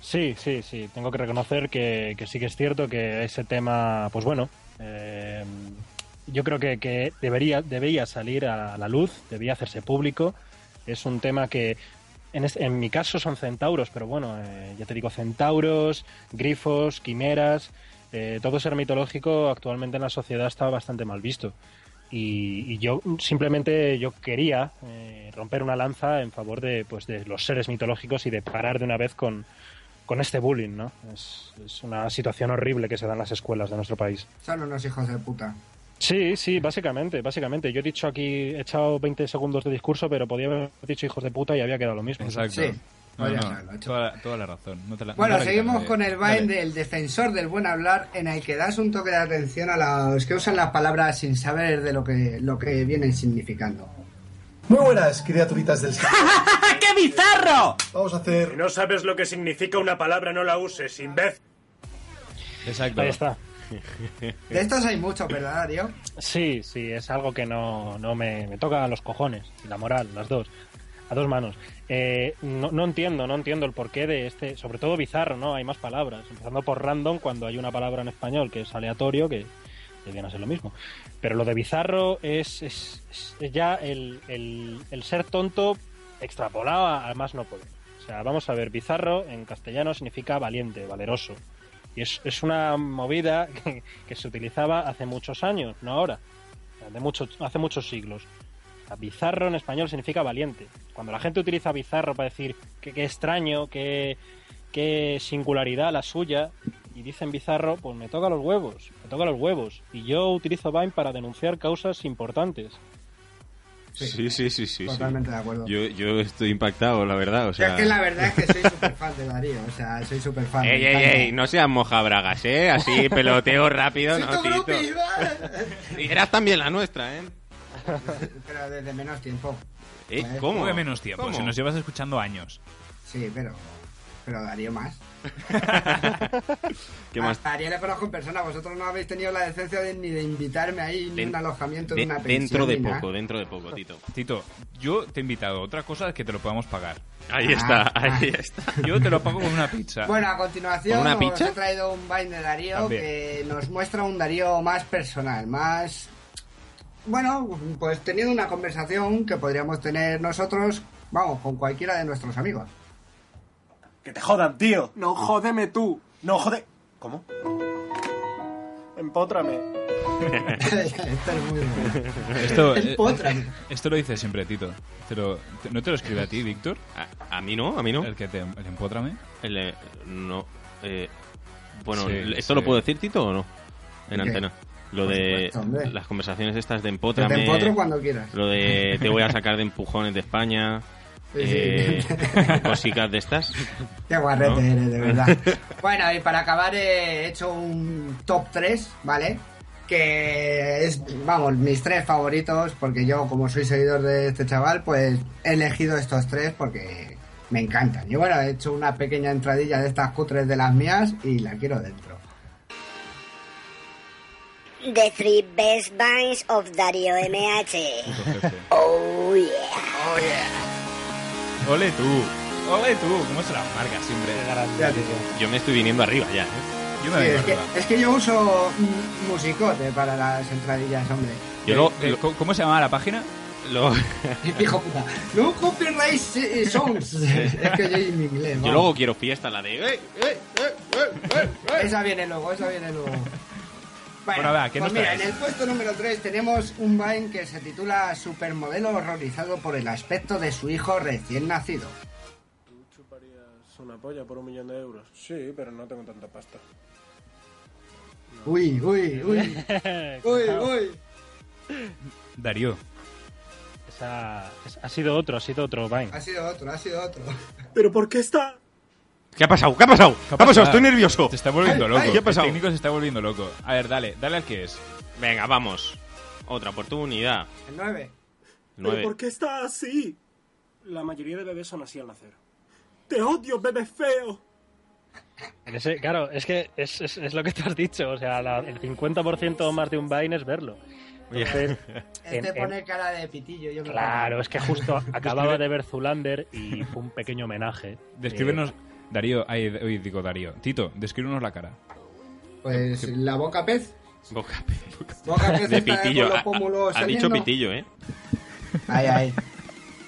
sí, sí, sí. Tengo que reconocer que, que sí que es cierto que ese tema, pues bueno, eh, yo creo que, que debería, debería salir a la luz, debía hacerse público. Es un tema que, en, es- en mi caso, son centauros, pero bueno, eh, ya te digo, centauros, grifos, quimeras, eh, todo ser mitológico actualmente en la sociedad está bastante mal visto. Y, yo simplemente yo quería eh, romper una lanza en favor de, pues, de los seres mitológicos y de parar de una vez con, con este bullying, ¿no? Es, es una situación horrible que se da en las escuelas de nuestro país. Son unos hijos de puta. Sí, sí, básicamente, básicamente. Yo he dicho aquí, he echado 20 segundos de discurso, pero podía haber dicho hijos de puta y había quedado lo mismo. Exacto. Sí, No, no, hecho. toda, toda la razón. No te la- Bueno, no la seguimos con el. Vine del defensor del buen hablar, en el que das un toque de atención a los que usan las palabras sin saber de lo que, lo que vienen significando. Muy buenas, criaturitas del ¡Qué bizarro! Vamos a hacer... Si no sabes lo que significa una palabra, no la uses, imbécil. Exacto. Ahí está. De estos hay muchos, ¿verdad, Darío? Sí, sí, es algo que no, no me, me toca a los cojones la moral, las dos, a dos manos. Eh, no, no entiendo, no entiendo el porqué de este, sobre todo bizarro, ¿no? Hay más palabras, empezando por random cuando hay una palabra en español que es aleatorio, que deberían ser lo mismo. Pero lo de bizarro es, es, ya el, el, el ser tonto extrapolado a a más no poder. O sea, vamos a ver, bizarro en castellano significa valiente, valeroso. Y es, es una movida que, se utilizaba hace muchos años, no ahora. De muchos, hace muchos siglos. Bizarro en español significa valiente. Cuando la gente utiliza bizarro para decir que, que extraño, que, que singularidad la suya, y dicen bizarro, pues me toca los huevos, me toca los huevos. Y yo utilizo Vine para denunciar causas importantes. Sí, sí, sí, sí. Totalmente sí. de acuerdo. Yo, yo estoy impactado, la verdad. O sea... Es que la verdad es que soy súper fan de Darío, o sea, soy súper fan. Ey, ey, ey, no seas mojabragas, ¿eh? Así, peloteo rápido, no, Tito. Y eras también la nuestra, ¿eh? Pero desde menos tiempo. ¿Eh? Pues, ¿Cómo? ¿Cómo que menos tiempo? ¿Cómo? Si nos llevas escuchando años. Sí, pero. Pero Darío más. ¿Qué A más? Darío le conozco en persona, vosotros no habéis tenido la decencia de, ni de invitarme ahí, ni Den- un alojamiento, ni De- una pensión. dentro de nada. poco, dentro de poco, Tito. Tito, yo te he invitado. Otra cosa es que te lo podamos pagar. Ahí está, ahí está. Yo te lo pago con una pizza. Bueno, a continuación ¿Con una os pizza? he traído un Vine de Darío También. que nos muestra un Darío más personal, más... Bueno, pues teniendo una conversación que podríamos tener nosotros, vamos, con cualquiera de nuestros amigos. Que te jodan, tío. No jódeme tú. No jode... ¿Cómo? Empótrame. Esto es muy bueno. Esto, El eh, esto lo dice siempre Tito. Te te- ¿No te lo escribe a ti, Víctor? A, a mí no, a mí no. El que te el empótrame. El, eh, no. eh, bueno, Sí, ¿esto sí. lo puedo decir, Tito, o no? En ¿Qué? antena. Lo Por de supuesto, hombre. las conversaciones estas de Te empótrame. empotro cuando quieras. Lo de te voy a sacar de empujones de España. Eh, cositas de estas. Qué guarrete ¿No? eres, de verdad. bueno, y para acabar he hecho un top 3, ¿vale? Que es, vamos, mis tres favoritos, porque yo, como soy seguidor de este chaval, pues he elegido estos tres porque me encantan. Y bueno, he hecho una pequeña entradilla de estas cutres de las mías y la quiero dentro. The three best vines of Dario MH. Oh yeah. Ole tú. Ole tú. ¿Cómo se las marcas siempre? Yo me estoy viniendo arriba ya. ¿eh? Yo me Sí, es, que, arriba. es que yo uso mm, musicote para las entradillas, hombre. Yo lo- Eh, lo- ¿cómo- ¿Cómo se llama la página? Lo- Hijo puta. No copyright eh, songs. es que yo en inglés. yo vamos. luego quiero fiesta, la de. "Eh, eh, eh, eh, eh, eh". Esa viene luego, esa viene luego. Bueno, va, ¿qué pues nos mira, traes? en el puesto número 3 tenemos un Vine que se titula Supermodelo horrorizado por el aspecto de su hijo recién nacido. ¿Chuparías una polla por un millón de euros? Sí, pero no tengo tanta pasta. Uy, uy, uy. uy, uy. Darío. Esa- es- ha sido otro, ha sido otro Vine. Ha sido otro, ha sido otro. ¿Pero por qué está...? ¿Qué ha pasado? ¿Qué ha pasado? ¿Qué ha pasado? Estoy nervioso. Te está volviendo loco. ¿Qué ha pasado? El técnico se está volviendo loco. A ver, dale, dale al que es. Venga, vamos. Otra oportunidad. El 9. Nueve. ¿Pero por qué está así? La mayoría de bebés son así al nacer. ¡Te odio, bebé feo! En ese- claro, es que es, es- es lo que te has dicho. O sea, la- el 50% o más de un Vine es verlo. Entonces, Este en- en- pone cara de pitillo. Yo claro, lo- es que justo acababa de ver Zulander y fue un pequeño homenaje. Descríbenos. Darío, ay, hoy digo Darío. Tito, descríbenos la cara. Pues la boca pez. Boca Boca pez de pitillo. Ha, ha dicho pitillo, ¿eh? Ay, ay.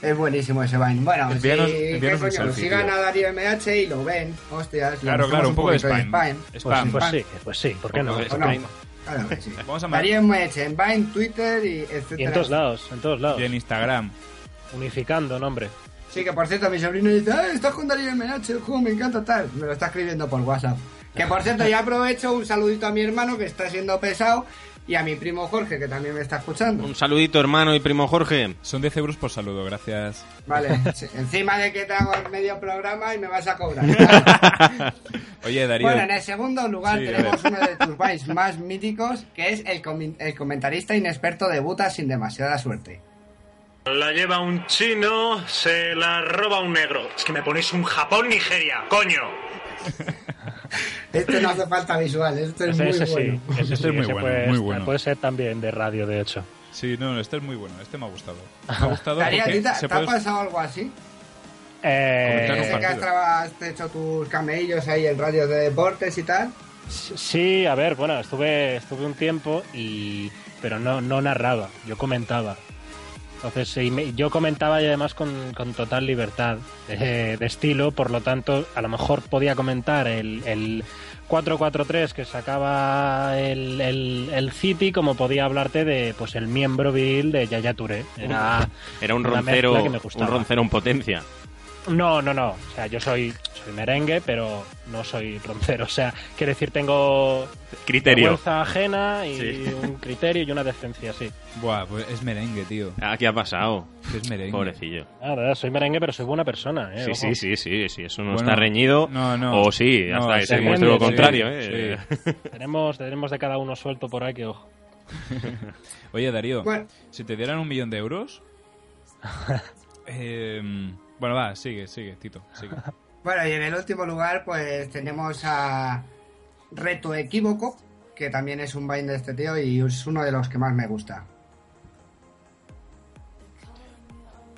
Es buenísimo ese Vine. Bueno, Envíanos- si, ¿qué envíanos un coño? selfie, sigan tío. a Darío MH y lo ven. Hostias, le Claro, claro, un poco de poquito spam. Pues, Spam. pues sí, pues sí, ¿por qué no? Spam. Claro sí. Vamos a Darío MH en Vine, Twitter y etcétera. Y en todos lados, en todos lados. Y en Instagram. Unificando nombre. Sí, que por cierto, mi sobrino dice, "Ah, estás con Darío MH, el juego me encanta tal. Me lo está escribiendo por WhatsApp. Que por cierto, ya aprovecho un saludito a mi hermano que está siendo pesado y a mi primo Jorge que también me está escuchando. Un saludito, hermano y primo Jorge. Son 10 euros por saludo, gracias. Vale, sí, encima de que te hago el medio programa y me vas a cobrar. Oye, Darío. Bueno, en el segundo lugar Sí, tenemos uno de tus Vines más míticos, que es el, comi- el comentarista inexperto debuta sin demasiada suerte. La lleva un chino, se la roba un negro. Es que me ponéis un Japón-Nigeria, coño. Este no hace falta visual, este es Ese, muy ese bueno. sí, ese Este sí, es muy ese bueno, puede, muy bueno. puede ser también de radio, de hecho. Sí, no, este es muy bueno. Este me ha gustado. Me ha gustado Darío, ¿a porque ti te, se te ha pasado algo así? Eh, Sé que has, partido. traba- has hecho tus camellos ahí en radios de deportes y tal. Sí, a ver, bueno, estuve, estuve un tiempo y pero no, no narraba, yo comentaba. Entonces, me- yo comentaba y además con, con total libertad de, de estilo, por lo tanto, a lo mejor podía comentar el, el 4-4-3 que sacaba el, el, el City, como podía hablarte de pues el miembro viril de Yaya Touré. Era, Era un roncero, mezcla que me un roncero en potencia. No, no, no. O sea, yo soy, soy merengue, pero no soy roncero. O sea, quiero decir, tengo Criterio. vergüenza ajena y Sí. un criterio y una decencia, sí. Buah, pues es merengue, tío. Ah, ¿qué ha pasado? Es merengue. Pobrecillo. La verdad, soy merengue, pero soy buena persona, ¿eh? Sí, Ojo. sí, sí, sí, sí, eso no Bueno, está reñido. no, no. O sí, No, hasta que se sí, demuestre lo contrario, sí, ¿eh? Tenemos, tenemos de cada uno suelto por ahí que, ojo. Oye, Darío, Bueno. si te dieran un millón de euros... eh, bueno, va, sigue, sigue, Tito, sigue. Bueno, y en el último lugar, pues tenemos a Reto Equívoco, que también es un Vine de este tío y es uno de los que más me gusta.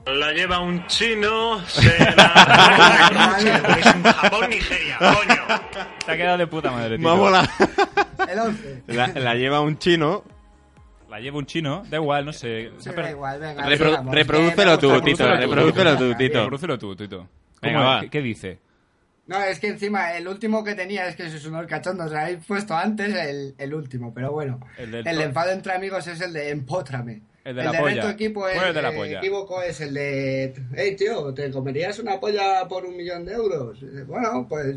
La lleva un chino, se la un un Japón-Nigeria, coño. Te ha quedado de puta madre, ha molado. El 11. La, la lleva un chino. La lleva un chino, da igual, no sé. Sí, da igual, venga. Repro- sigamos, reprodúcelo tú, Tito, reprodúcelo tú, Tito. Reprodúcelo tú, Tito. Venga, ¿Cómo- va. ¿Qué, qué dice? No, es que encima el último que tenía es que se sonó el cachondo. O sea, he puesto antes el, el último, pero bueno. El El, del enfado entre amigos es el de empótrame. El de la polla. reto equipo es, Pon el de la eh, polla. equívoco es el de. Hey, tío, ¿te comerías una polla por un millón de euros? Dice, Bueno, pues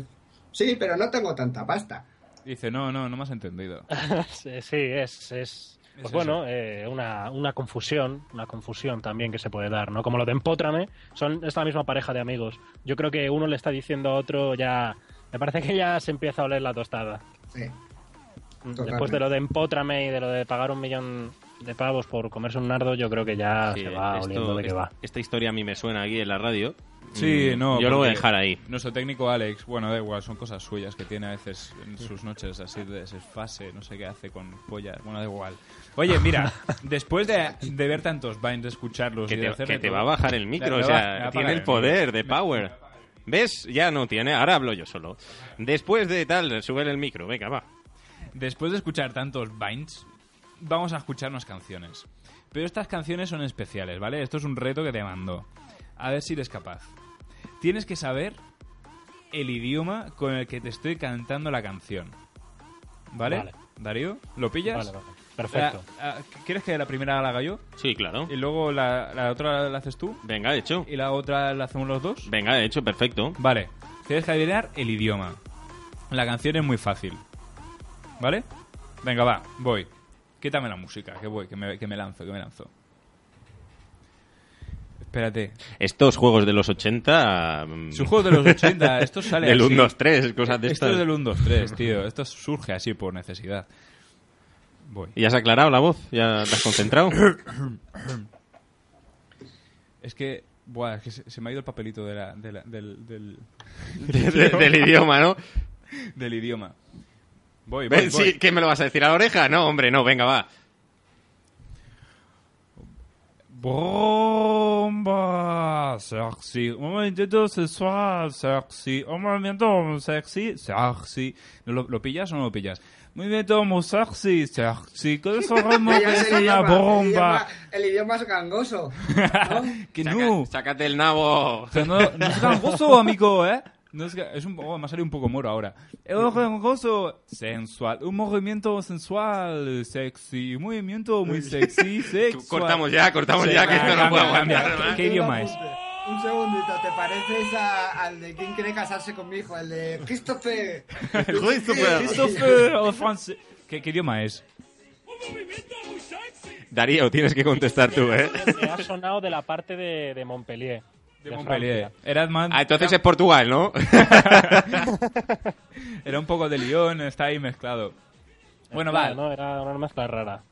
sí, pero no tengo tanta pasta. Dice, no, no, no me has entendido. sí, sí, es... es pues Es bueno, eh, una, una confusión, una confusión también que se puede dar, ¿no? Como lo de Empótrame, son esta misma pareja de amigos. Yo creo que uno le está diciendo a otro ya... Me parece que ya se empieza a oler la tostada. Sí. Después de lo de Empótrame y de lo de pagar un millón de pavos por comerse un nardo, yo creo que ya Sí, se va esto- oliendo de que esta, va. esta historia a mí me suena aquí en la radio. Sí, Mm, no. Yo lo voy a dejar ahí. Nuestro técnico Alex, bueno, da igual, son cosas suyas que tiene a veces en sus noches así de desfase, no sé qué hace con pollas, bueno, da igual. Oye, mira, después de, de ver tantos Vines, de escucharlos Que y de te, que de te todo- va a bajar el micro, o sea, tiene el poder de power. ¿Ves? Ya no tiene, ahora hablo yo solo. Después de tal, sube el micro, venga, va. Después de escuchar tantos Vines, vamos a escuchar unas canciones. Pero estas canciones son especiales, ¿vale? Esto es un reto que te mando. A ver si eres capaz. Tienes que saber el idioma con el que te estoy cantando la canción. ¿Vale? Vale. Darío, ¿lo pillas? Vale, vale. Perfecto. La- ah, ¿Quieres que la primera la haga yo? Sí, claro. Y luego la, la otra la haces tú. Venga, de hecho. Y la otra la hacemos los dos. Venga, de hecho, perfecto. Vale. Tienes que adivinar el idioma. La canción es muy fácil. ¿Vale? Venga, va, voy. Quítame la música, que voy, que me, que me lanzo, que me lanzo. Espérate. Estos juegos de los 80... mm, Su juego de los 80, esto sale Del así. 1, 2, 3, cosas de Esto estas. es del 1, 2, 3, tío. Esto surge así por necesidad. Voy. ¿Ya has aclarado la voz? ¿Ya te has concentrado? Es que, buah, es que se, se me ha ido el papelito de la, de la- del, del, De- de- del idioma, ¿no? Del idioma. Voy, voy, Ven, voy. sí, ¿Qué me lo vas a decir a la oreja? No, hombre, no, venga, va. Bomba sexy, un movimiento sensual sexy, un movimiento sexy sexy. ¿No ¿Lo, lo pillas o no lo pillas? Movimiento muy sexy sexy, eso que Ya es una bomba. el idioma es gangoso. ¿no? Que no. Sácate el nabo. No, no es gangoso, amigo, ¿eh? No es, es un, oh, me ha salido un poco moro ahora. Es gangoso sensual, un movimiento sensual, sexy, un movimiento muy sexy, sexual. Cortamos ya, cortamos Sí, ya, que esto no puedo aguantar. ¿Qué idioma es? Un segundito, ¿te pareces a- al de quién quiere casarse con mi hijo? El de Christopher. Christopher, o francés. ¿Qué, ¿Qué idioma es? Darío, tienes que contestar tú, ¿eh? Me ha sonado de la parte de, de Montpellier. De Montpellier. Era más... Ah, entonces es Portugal, ¿no? Era un poco de Lyon, está ahí mezclado. Bueno, va. No, era una mezcla rara.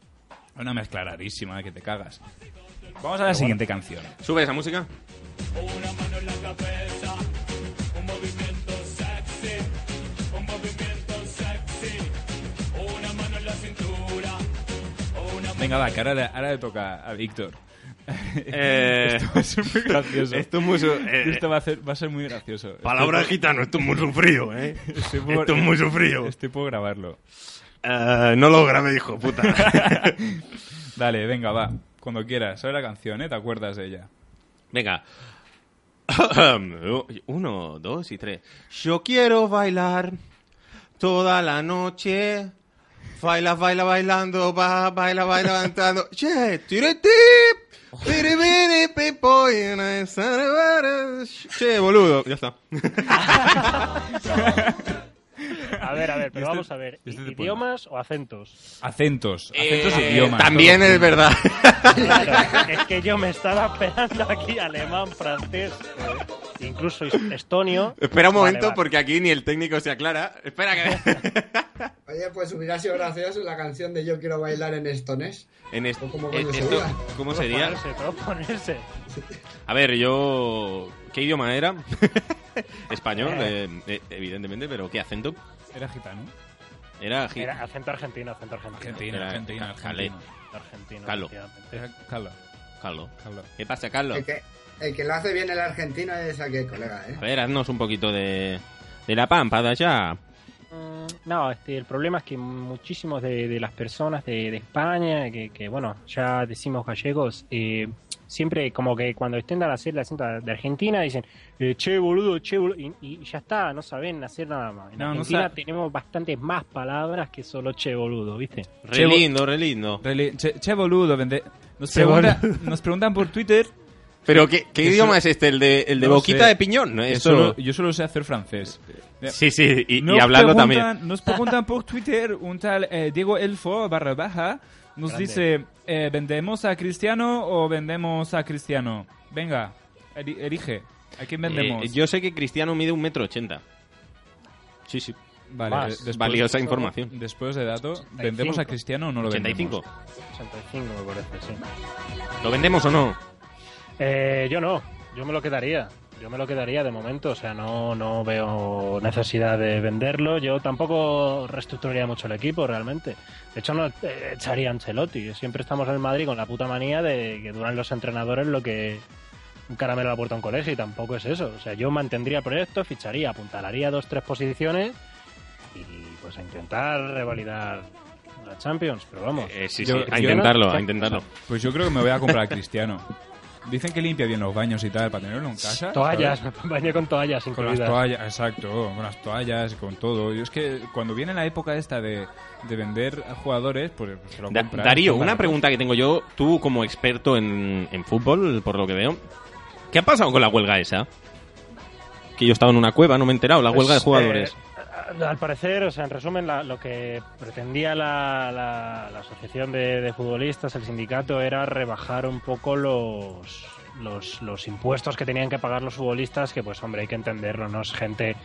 Una mezcla rarísima, que te cagas. Vamos a la siguiente canción. ¿Sube esa música? Venga, va, que ahora le, ahora le toca a Víctor. Eh, esto va a ser muy gracioso. esto es muy su- eh, Esto va a, ser- va a ser muy gracioso. Palabra Estoy gitano, esto es muy sufrido, ¿eh? Estoy por- Esto es muy sufrido. Estoy por grabarlo. Eh, no lo grabé, hijo puta. Dale, venga, va. Cuando quieras. ¿Sabes la canción, eh? ¿Te acuerdas de ella? Venga. Uno, dos y tres. Yo quiero bailar toda la noche. Baila, baila, bailando, va, baila, baila, cantando. Che, tire, tip, piri, piri, pipo, y una sana- Che, boludo. Ya está. A ver, a ver, pero Este- vamos a ver. este te ¿Idiomas o acentos? Acentos. Acentos Eh, y idiomas. También es verdad. Claro, es que yo me estaba esperando aquí alemán, francés, eh, incluso estonio. Espera un momento vale. porque aquí ni el técnico se aclara. Espera que... Oye, pues hubiera sido gracioso la canción de Yo quiero bailar en estones. En est- ¿O cómo eh, coño esto- sería? ¿Cómo sería? Proponerse, proponerse. A ver, yo... ¿Qué idioma era? Español, eh, eh, evidentemente, pero ¿qué acento? Era gitano. Era... gi- Era acento argentino, acento argentino. Argentina, Era- Argentina, Calé. Argentina. Argentino, Carlo. efectivamente. Era Carlos. Carlos. Carlos. ¿Qué pasa, Carlos? El que, el que lo hace bien el argentino es aquel colega, ¿eh? A ver, haznos un poquito de... De la pampa de allá. No, este, el problema es que muchísimos de, de las personas de, de España, que, que, bueno, ya decimos gallegos, eh, siempre como que cuando intentan hacer la acento de Argentina dicen, eh, che boludo, che boludo, y, y ya está, no saben hacer nada más. En No, Argentina tenemos bastantes más palabras que solo che boludo, ¿viste? Re Che, lindo, re lindo. Che, che, boludo, vende- Nos, Che, pregunta- boludo. nos preguntan por Twitter. Pero ¿qué, idioma es este? ¿El de, el de No boquita sé. de piñón? ¿no? Yo Eso... solo- yo solo sé hacer francés. Sí, sí, y, preguntan- también. Nos preguntan por Twitter un tal eh, Diego Elfo barra baja. Nos Grande. dice, eh, ¿vendemos a Cristiano o vendemos a Cristiano? Venga, eri- elige. ¿A quién vendemos? Eh, yo sé que Cristiano mide un metro ochenta. Sí, sí. Vale, Más. después, Valiosa información. Después de dato, ¿vendemos a Cristiano o no lo 85. vendemos? 85 me parece, sí. ¿Lo vendemos o no? Eh, yo no, yo me lo quedaría. Yo me lo quedaría de momento, o sea, no, no veo necesidad de venderlo. Yo tampoco reestructuraría mucho el equipo, realmente. De hecho, no eh, echaría a Ancelotti. Siempre estamos en el Madrid con la puta manía de que duran los entrenadores lo que un caramelo a la puerta a un colegio y tampoco es eso. O sea, yo mantendría el proyecto, ficharía, apuntalaría dos, tres posiciones y pues a intentar revalidar la Champions. Pero vamos, Eh, sí, Yo- sí, a intentarlo, a intentarlo. Pues yo creo que me voy a comprar a Cristiano. Dicen que limpia bien los baños y tal, para tenerlo en casa. Toallas, ¿sabes? me bañé con toallas Con incluidas. las toallas, exacto, con las toallas, con todo. Yo es que cuando viene la época esta de, de vender a jugadores, pues se lo Da-. Darío, una pregunta que tengo yo, tú como experto en, en fútbol, por lo que veo, ¿qué ha pasado con la huelga esa? Que yo estaba en una cueva, no me he enterado, la Pues, huelga de jugadores. eh, al parecer, o sea, en resumen, la- lo que pretendía la, la- asociación de, futbolistas, el sindicato, era rebajar un poco los, los, los impuestos que tenían que pagar los futbolistas, que pues hombre, hay que entenderlo, ¿no? Es gente,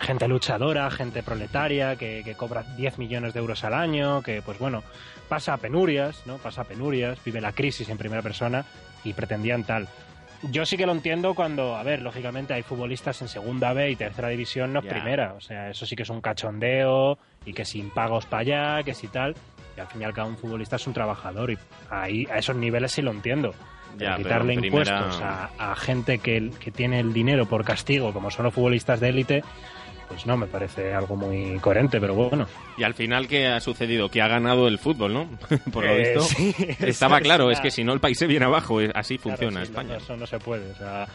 gente luchadora, gente proletaria, que, que cobra 10 millones de euros al año, que pues bueno, pasa penurias, ¿no? Pasa penurias, vive la crisis en primera persona y pretendían tal. Yo sí que lo entiendo cuando, a ver, lógicamente hay futbolistas en segunda B y tercera división, no es primera. O sea, eso sí que es un cachondeo y que sin pagos para allá, que si tal. Y al fin y al cabo un futbolista es un trabajador y ahí a esos niveles sí lo entiendo. Quitarle primera- impuestos a, a gente que, que tiene el dinero por castigo, como son los futbolistas de élite, pues no, me parece algo muy coherente, pero bueno. Y al final, ¿qué ha sucedido? Que ha ganado el fútbol, ¿no? por lo Eh, visto. sí, Estaba claro, es que si no el país se viene abajo, eh, así funciona sí, España. no, eso no se puede. O sea,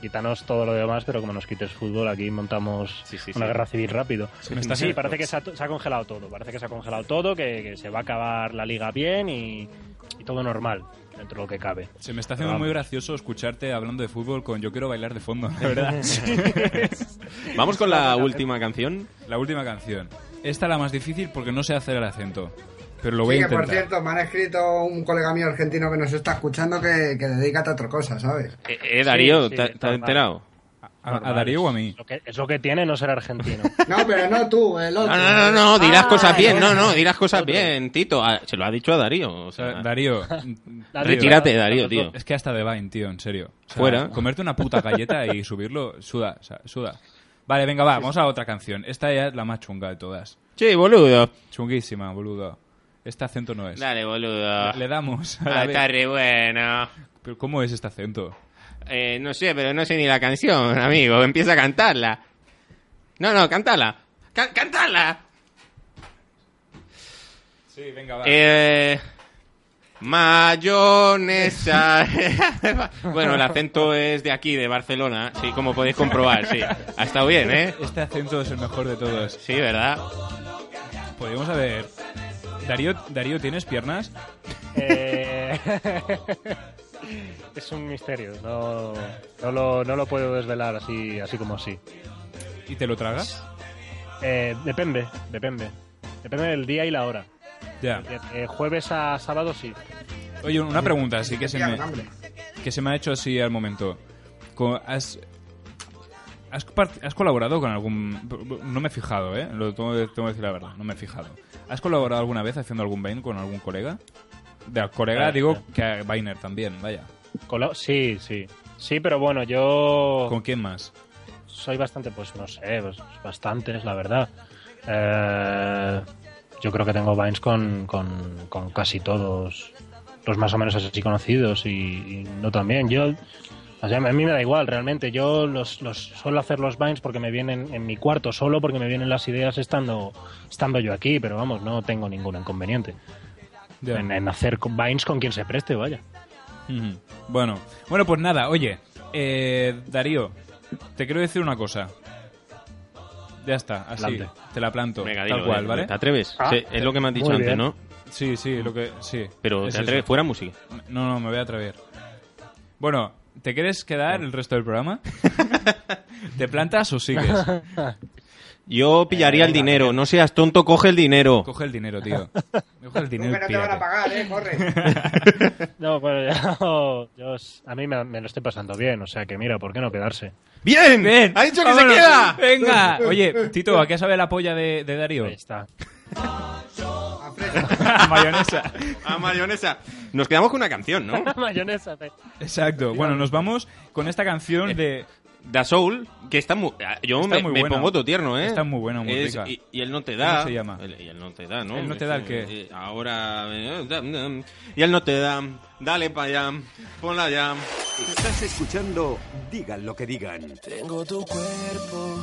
quítanos todo lo demás, pero como nos quites fútbol, aquí montamos sí, una sí. guerra civil rápido. Sí, parece que se ha, se ha congelado todo. Parece que se ha congelado todo, que, que se va a acabar la liga bien y, y todo normal, dentro de lo que cabe. Se me está haciendo muy gracioso escucharte hablando de fútbol con Yo quiero bailar de fondo, la verdad. Vamos con la última canción. La última canción. Esta es la más difícil porque no sé hacer el acento. Pero lo voy Sí, a que por intentar. cierto, me han escrito un colega mío argentino que nos está escuchando que, que dedícate a otra cosa, ¿sabes? Eh, eh, Darío, Sí, ¿te, sí, te has enterado? ¿A, a Darío o a mí? Lo que- es lo que tiene no ser argentino. No, pero no tú, el No, otro. no, no, no, dirás Ah, cosas bien, no, no, dirás cosas bien, Tito. Ah, se lo ha dicho a Darío. O sea, sea, Darío. Retírate, Darío, tío. Es que hasta de Vine, tío, en serio. O sea, Fuera. Comerte una puta galleta y subirlo, suda, o sea, suda. Vale, venga, va, vamos a otra canción. Esta ya es la más chunga de todas. Sí, boludo. Chunguísima, boludo. Este acento no es. Dale, boludo. Le, le damos. a la Ah, está re bueno. Pero ¿cómo es este acento? Eh, no sé, pero no sé ni la canción, amigo. Empieza a cantarla. No, no, cantala. Ca- ¡Cantala! Sí, venga, va. Eh, mayonesa. bueno, el acento es de aquí, de Barcelona. Sí, como podéis comprobar, sí. Ha estado bien, ¿eh? Este acento es el mejor de todos. Sí, ¿verdad? Podríamos saber. Darío, Darío, ¿tienes piernas? Eh, es un misterio, no, no, lo, no lo puedo desvelar así, así como así. ¿Y te lo tragas? Eh, depende, depende. Depende del día y la hora. Ya. De, de jueves a sábado sí. Oye, una pregunta, así que se me, que se me ha hecho así al momento. ¿Has, has, colaborado con algún... No me he fijado, ¿eh? Lo tengo, que- tengo que decir la verdad, no me he fijado. ¿Has colaborado alguna vez haciendo algún Vine con algún colega? De colega Eh, digo que a también, vaya. Colo- sí, sí. Sí, pero bueno, yo ¿Con quién más? soy bastante, pues no sé, pues, bastantes, la verdad. Eh, yo creo que tengo Vines con, con, con casi todos los más o menos así conocidos y, y no también. Yo, o sea, a mí me da igual, realmente. Yo los, los suelo hacer los Vines porque me vienen en mi cuarto solo, porque me vienen las ideas estando, estando yo aquí, pero vamos, no tengo ningún inconveniente. En, en hacer con- Vines con quien se preste, vaya. Bueno, bueno, pues nada, oye, eh, Darío, te quiero decir una cosa. Ya está, así, Plante. te la planto, Venga, tal cual, eh, ¿vale? ¿Te atreves? Ah, Sí, es lo que me has dicho antes, bien. ¿no? Sí, sí, lo que sí. Pero es te atreves, eso. fuera música. No, no, me voy a atrever. Bueno, ¿te quieres quedar el resto del programa? ¿Te plantas o sigues? Yo pillaría el dinero, no seas tonto, coge el dinero. Coge el dinero, tío. Coge el dinero. que no te van a pagar, eh, corre. No, bueno, yo, yo- a mí me, me lo estoy pasando bien, o sea que mira, ¿por qué no quedarse? ¡Bien! Bien, ¡Ha dicho que se queda! ¡Venga! Oye, Tito, ¿a qué sabe la polla de, de Darío? Ahí está. A. Mayonesa. A mayonesa. Nos quedamos con una canción, ¿no? Mayonesa. te- Exacto. Bueno, nos vamos con esta canción de... Da Soul, que está muy... Yo Está me, muy me pongo todo tierno, ¿eh? Está muy buena, muy Es- rica. Y, y él no te da... ¿Cómo se llama? El- y él no te da, ¿no? ¿Él no te da el qué? que, eh, Ahora... eh, Y él no te da... Dale para allá. Ponla allá. Estás escuchando Digan lo que digan. Tengo tu cuerpo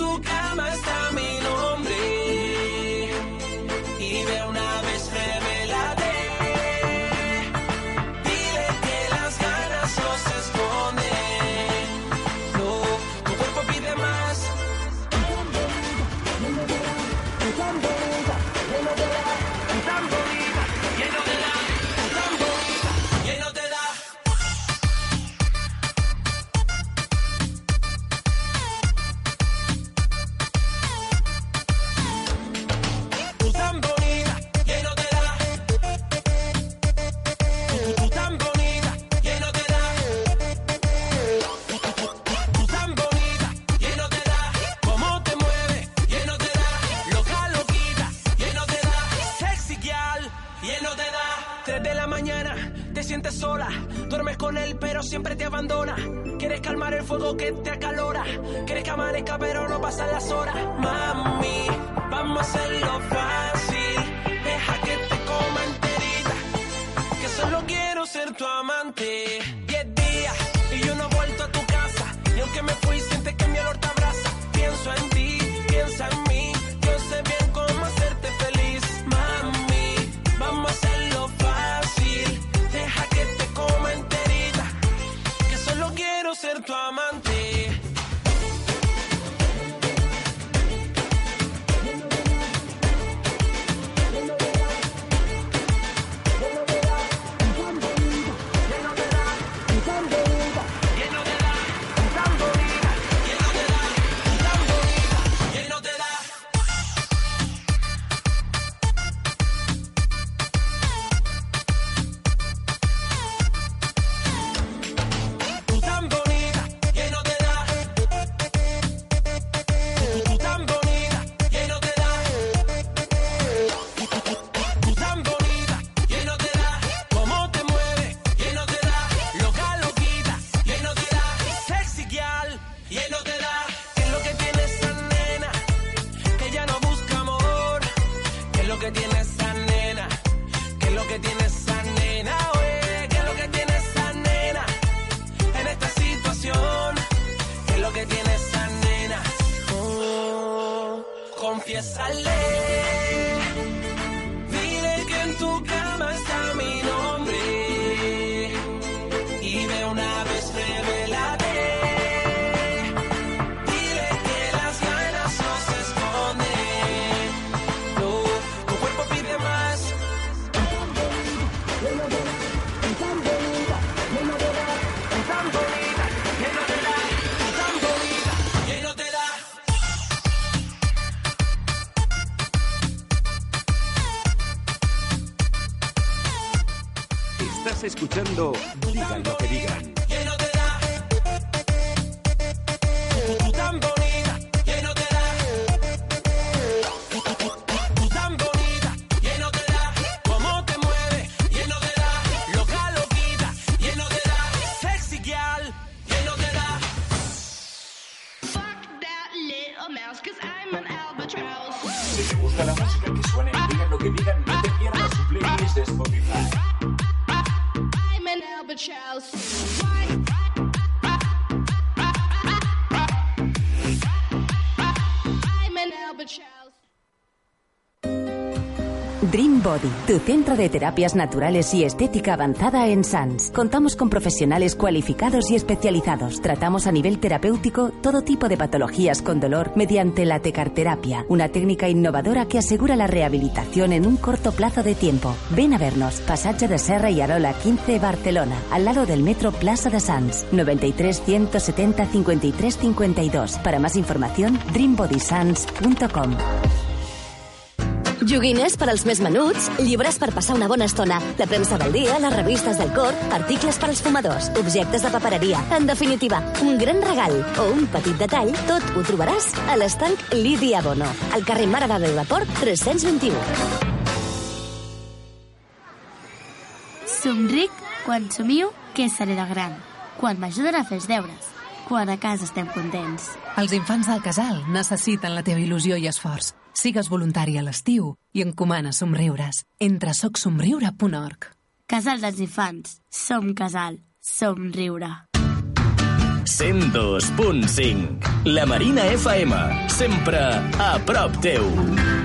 Que en tu y él no te da. ¿Qué es lo que tiene esa nena? Que ella no busca amor. ¿Qué es lo que tiene esa nena? ¿Qué es lo que tiene esa nena? Oye, ¿qué es lo que tiene esa nena? en esta situación. ¿Qué es lo que tiene esa nena? Oh, confiésale. Escuchando Tu centro de terapias naturales y estética avanzada en Sans. Contamos con profesionales cualificados y especializados. Tratamos a nivel terapéutico todo tipo de patologías con dolor mediante la tecarterapia, una técnica innovadora que asegura la rehabilitación en un corto plazo de tiempo. Ven a vernos, Pasaje de Serra y Arola 15, Barcelona, al lado del metro Plaza de Sans, 93 170 53 52. Para más información, dreambodysans.com. Joguines per als més menuts, llibres per passar una bona estona, la premsa del dia, les revistes del cor, articles per als fumadors, objectes de papereria. En definitiva, un gran regal o un petit detall, tot ho trobaràs a l'estanc Lídia Bono, al carrer Mare de Déu de Port 321. Somric quan somio que seré de gran, quan m'ajuden a fer els deures, quan a casa estem contents. Els infants del casal necessiten la teva il·lusió i esforç. Sigues voluntari a l'estiu i encomana somriures. Entra a socsomriure.org. Casal dels infants. Som casal. Som riure. 102.5 La Marina FM, sempre a prop teu.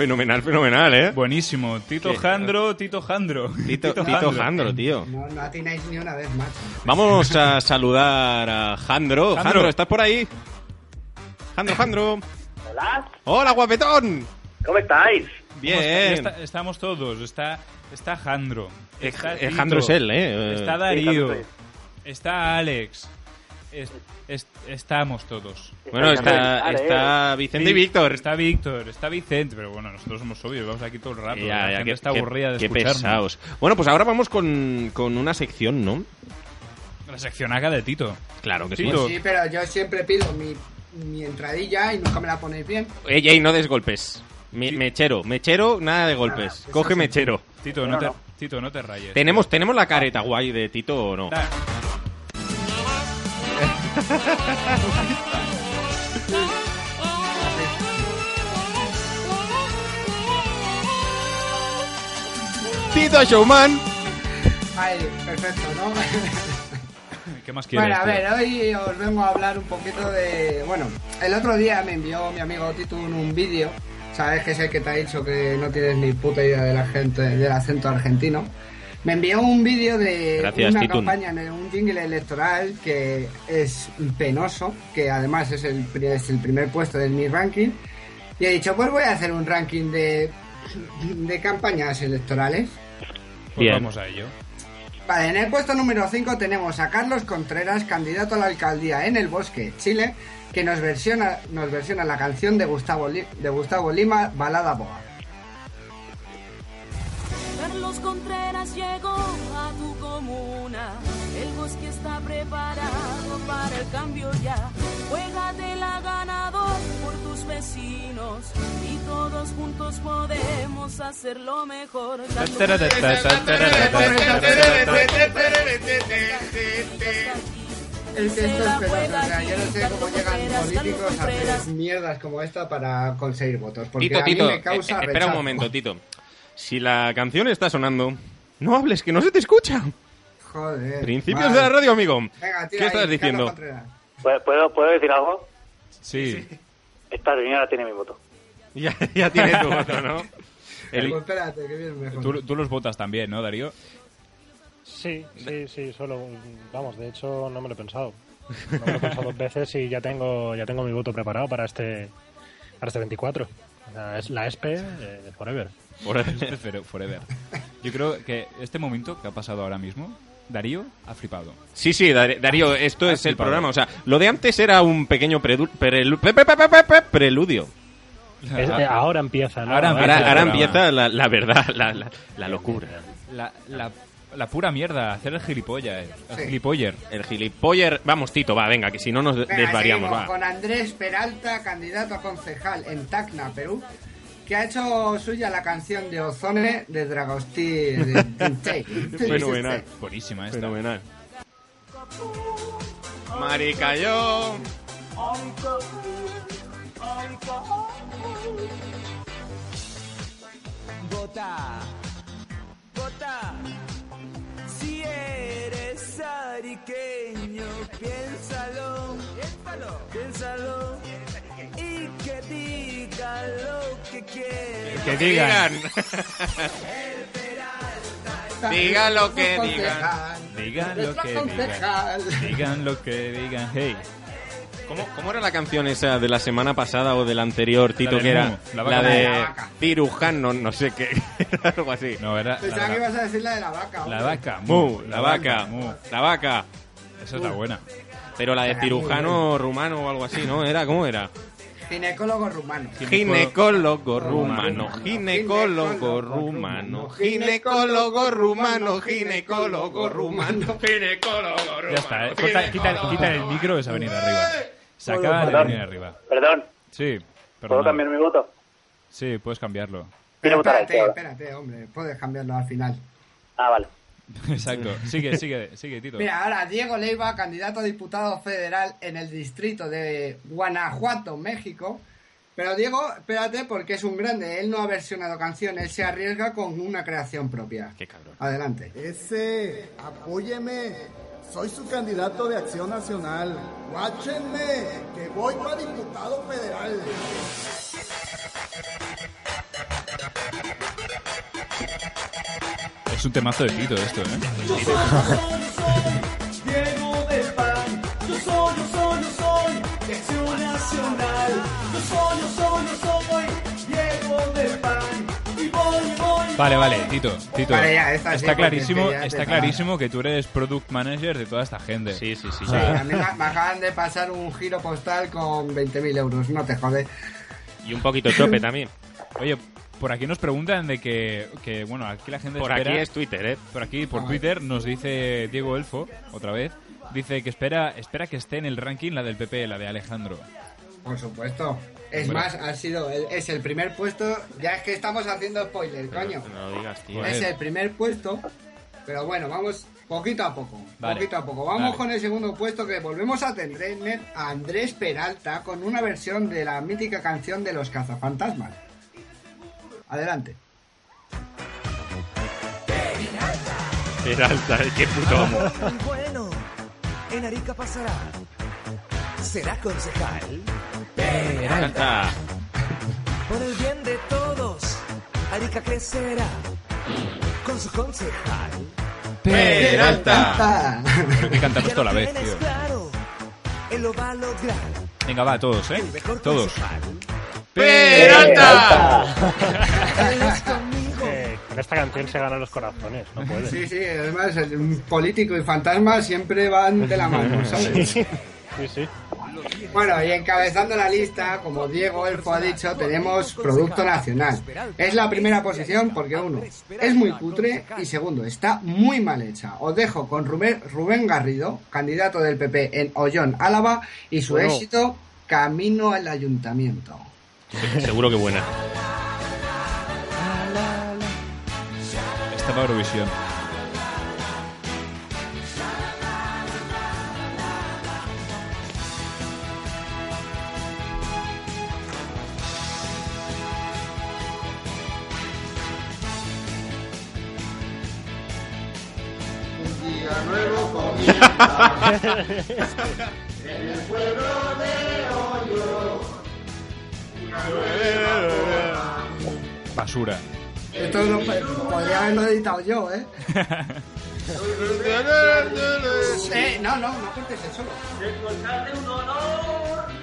Fenomenal, fenomenal, ¿eh? Buenísimo. Tito ¿Qué? Jandro, Tito Jandro. Tito, Tito Jandro, tío. No, no atináis ni una vez, macho. Vamos a saludar a Jandro. Jandro. Jandro, ¿estás por ahí? Jandro, Jandro. Hola, Hola, guapetón. ¿cómo estáis? Bien. Está- estamos todos. Está, está Jandro. Está eh, Tito, Jandro es él, ¿eh? Está Darío. Está Alex. Es- es- estamos todos. Bueno, está, está Vicente y Víctor. Está Víctor, está Vicente, pero bueno, nosotros somos obvios, vamos aquí todo el rato. Ya, la ya, gente qué- está aburrida de qué escucharnos. pesados. Bueno, pues ahora vamos con, con una sección, ¿no? La seccionaga de Tito. Claro que sí. Tito. Sí, pero yo siempre pido mi, mi entradilla y nunca me la ponéis bien. Ey, ey, no des golpes. Me- mechero, mechero, nada de golpes. Coge mechero. Tito, no, te, Tito, no te rayes. ¿Tenemos, ¿Tenemos la careta guay de Tito o no? Tito Showman. Ay, perfecto, ¿no? ¿Qué más quieres? Bueno, a tío? ver, hoy os vengo a hablar un poquito de... Bueno, el otro día me envió mi amigo Tito un, un vídeo, sabes que es el que te ha dicho que no tienes ni puta idea de la gente, del acento argentino. Me envió un vídeo de Gracias, una Titun. campaña, en un jingle electoral que es penoso, que además es el, es el primer puesto de mi ranking. Y he dicho, pues voy a hacer un ranking de, de campañas electorales. Pues Bien. vamos a ello. Vale, en el puesto número 5 tenemos a Carlos Contreras, candidato a la alcaldía en El Bosque, Chile, que nos versiona, nos versiona la canción de Gustavo, Li- de Gustavo Lima, Balada Boa. Carlos Contreras llegó a tu comuna. El bosque está preparado para el cambio ya. Juégatela ganador por tus vecinos. Y todos juntos podemos hacerlo mejor. Es que esto es penoso, o sea, yo no sé cómo llegan políticos a hacer mierdas como esta para conseguir votos, porque Tito, a mí Tito, me causa eh, espera rechazo. un momento, Tito. Si la canción está sonando, no hables, que no se te escucha. Joder. Principios vale. de la radio, amigo. Venga, tira ¿Qué ahí, estás diciendo? ¿Puedo, puedo, decir algo? Sí. Esta señora tiene mi voto. Ya, ya tiene tu voto, ¿no? El- Pues espérate, que viene mejor. Tú, tú los votas también, ¿no, Darío? Sí, sí, sí, solo, vamos, de hecho no me lo he pensado. No me lo he pensado dos veces y ya tengo, ya tengo mi voto preparado para este, para este 24. Es la ESPE eh, Forever. Forever. Yo creo que este momento que ha pasado ahora mismo, Darío ha flipado. Sí, sí, Dar- Darío, esto Has es el programa. O sea, lo de antes era un pequeño predu- prelu- pe- preludio. Es- eh, ahora empieza, ¿no? Ahora empieza la, la verdad, la, la- la locura. La, la, pura mierda, hacer el gilipollas. El Sí. gilipoller. El gilipoller. Vamos, Tito, va, venga, que si no nos Venga, desvariamos, seguimos va. con Andrés Peralta, candidato a concejal en Tacna, Perú, que ha hecho suya la canción de Ozone de Dragostí. Fenomenal. Buenísima esta. Fenomenal. Marica, yo. Vota, vota. Si eres ariqueño, piénsalo, piénsalo, piénsalo. Y que diga lo que quieras. Que digan. Digan lo que digan. Digan lo que digan. Digan lo que digan. Hey. ¿Cómo, cómo era la canción esa de la semana pasada o de la anterior, Tito? del que era la la, vaca. de La vaca. Cirujano, no, no sé qué. Algo así. No, era Pensaba la, que ibas a decir la de la vaca. la vaca. Mu, la vaca, Mu. la vaca. Esa está buena. Pero la de cirujano rumano o algo así, ¿no? ¿Era? ¿Cómo era? Ginecólogo rumano. Ginecólogo rumano, ginecólogo rumano, ginecólogo rumano, ginecólogo rumano, ginecólogo Ya está, ¿eh? Corta- quita, quita el micro que se ha venido arriba. Se acaba de Perdón. venir arriba. Perdón, Sí, ¿puedo perdón. cambiar mi voto? Sí, puedes cambiarlo. Este Espérate, espérate, hombre. Puedes cambiarlo al final. Ah, vale. Exacto. Sigue, sigue, sigue, Tito. Mira, ahora Diego Leiva, candidato a diputado federal en el distrito de Guanajuato, México. Pero Diego, espérate, porque es un grande. Él no ha versionado canción, él se arriesga con una creación propia. Qué cabrón. Adelante. Ese, apóyeme. Soy su candidato de Acción Nacional. Guáchenme, que voy para diputado federal. Es un temazo de Tito esto, ¿eh? Vale, vale, Tito, Tito. Vale, ya, esta sí, está clarísimo, ya está clarísimo que tú eres product manager de toda esta gente. Sí, sí, sí. Sí, a mí me, me acaban de pasar un giro postal con 20.000 euros, no te jode. Y un poquito chope también. Oye, por aquí nos preguntan de que, que, bueno, aquí la gente Por espera- aquí es Twitter, ¿eh? Por aquí, por Ah. Twitter, nos dice Diego Elfo, otra vez, dice que espera, espera que esté en el ranking la del PP, la de Alejandro. Por supuesto. Es Bueno. más, ha sido el- es el primer puesto. Ya es que estamos haciendo spoiler, coño. No lo digas, tío. Es el primer puesto. Pero bueno, vamos poquito a poco. Vale. Poquito a poco. Vamos Vale. con el segundo puesto que volvemos a tener a Andrés Peralta con una versión de la mítica canción de los cazafantasmas. Adelante. Peralta, qué puto amo. Bueno, en Arica pasará. Será concejal. Peralta. Por el bien de todos, Arica crecerá. Con su concejal. Peralta. Pero que cantamos toda la vez, tío. claro, él lo va a lograr. Venga, va, todos, ¿eh? Todos. Él es conmigo. Eh, con esta canción se ganan los corazones, no puede. Sí, sí, además el político y fantasma siempre van de la mano, ¿sabes? Sí, sí. Bueno, y encabezando la lista, como Diego Elfo ha dicho, tenemos Producto Nacional. Es la primera posición porque uno, es muy cutre y segundo, está muy mal hecha. Os dejo con Rubén, Rubén Garrido, candidato del PP en Ollón, Álava, y su Bueno. éxito, Camino al Ayuntamiento. Seguro que buena. Esta va Eurovisión. Día nuevo comienza. en el pueblo de Hoyo. Basura. Esto lo, podría haberlo editado yo, ¿eh? Eh, no, no, no cortes eso.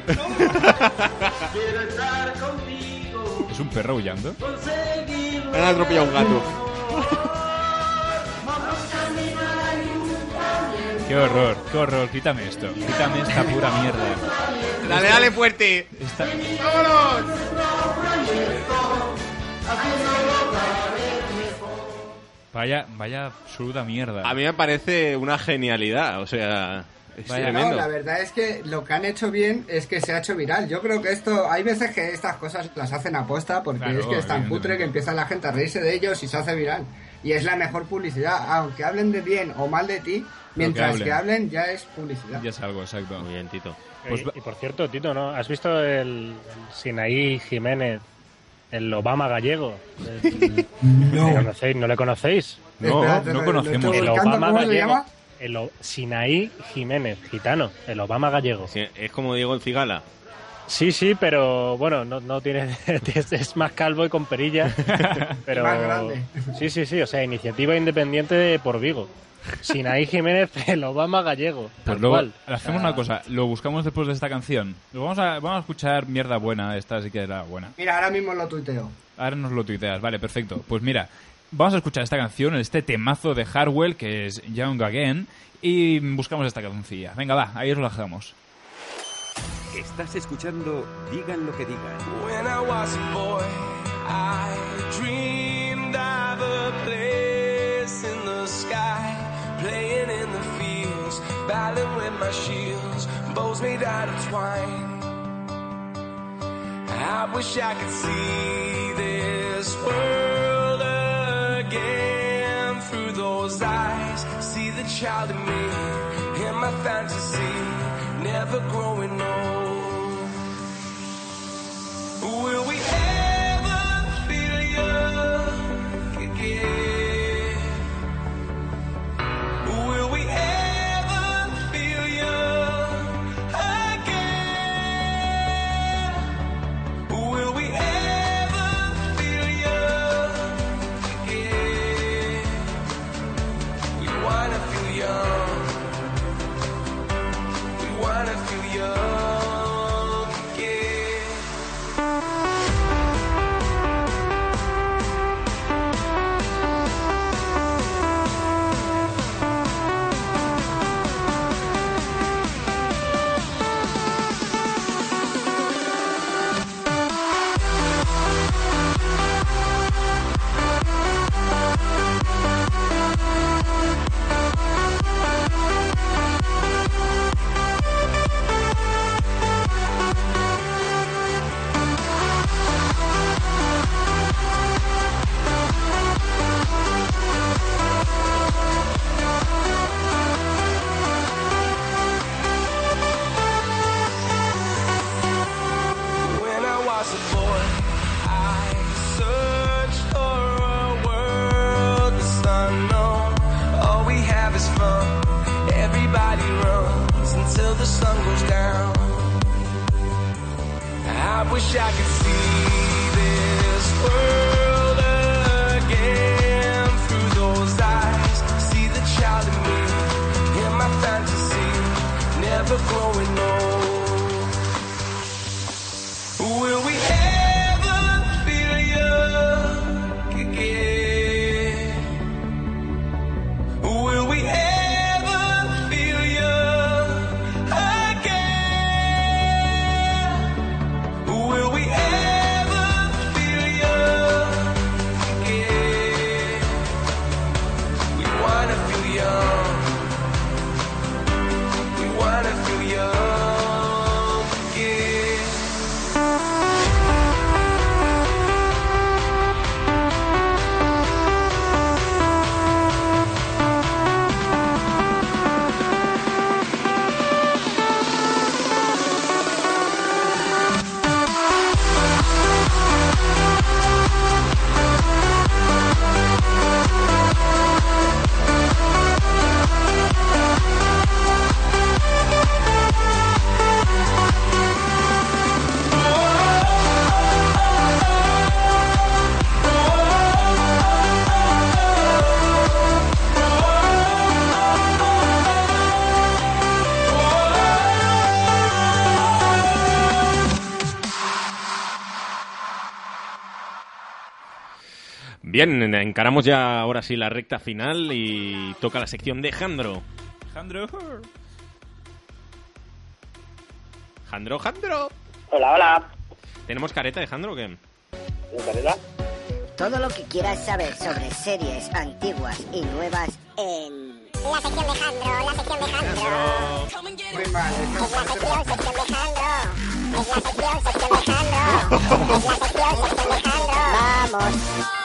Quiero estar contigo. ¿Es un perro aullando? Han atropellado un gato. Qué horror, qué horror. Quítame esto. Quítame esta pura mierda. Dale, dale fuerte. Esta- ¡Vámonos! Vaya, vaya absoluta mierda. A mí me parece una genialidad, o sea, es Vaya. No, tremendo. la verdad es que lo que han hecho bien es que se ha hecho viral. Yo creo que esto, hay veces que estas cosas las hacen aposta porque Claro, es que es tan cutre que empieza la gente a reírse de ellos y se hace viral. Y es la mejor publicidad, aunque hablen de bien o mal de ti, mientras hablen. que hablen ya es publicidad. Ya es algo, exacto. Muy bien, Tito. Pues y, y por cierto, Tito, ¿no? ¿Has visto el, el Sinaí Jiménez, el Obama gallego? El- No. ¿Le conocéis? ¿No le conocéis? No, Espérate, no conocemos. El Obama ¿Cómo se gallego. llama? El O- Sinaí Jiménez, gitano, el Obama gallego. Sí, es como Diego el Cigala. Sí, sí, pero bueno, no, no tiene. es, es más calvo y con perilla. pero Más grande. Sí, sí, sí, o sea, iniciativa independiente de por Vigo. Sinaí Jiménez, el Obama gallego. Pues luego cual. hacemos una cosa, lo buscamos después de esta canción. Lo vamos a, vamos a escuchar mierda buena, esta sí que era buena. Mira, ahora mismo lo tuiteo. Ahora nos lo tuiteas, vale, perfecto. Pues mira, vamos a escuchar esta canción, este temazo de Hardwell, que es Young Again, y buscamos esta cancioncilla. Venga, va, ahí os lo dejamos. Estás escuchando Digan lo que digan. When I was a boy, I dreamed of a place in the sky, playing in the fields, battling with my shields, bows made out of twine. I wish I could see this world again through those eyes. See the child in me, in my fantasy, never growing old. Will we ever Bien, encaramos ya ahora sí la recta final y toca la sección de Jandro. Jandro. Jandro, Jandro. Hola, hola. ¿Tenemos careta de Jandro o qué? Todo lo que quieras saber sobre series antiguas y nuevas en... La sección de Jandro, la sección de Jandro. Muy mal. Es la sección, sección de Jandro. Es la sección, sección de Jandro. Es la sección, sección de Jandro. Vamos,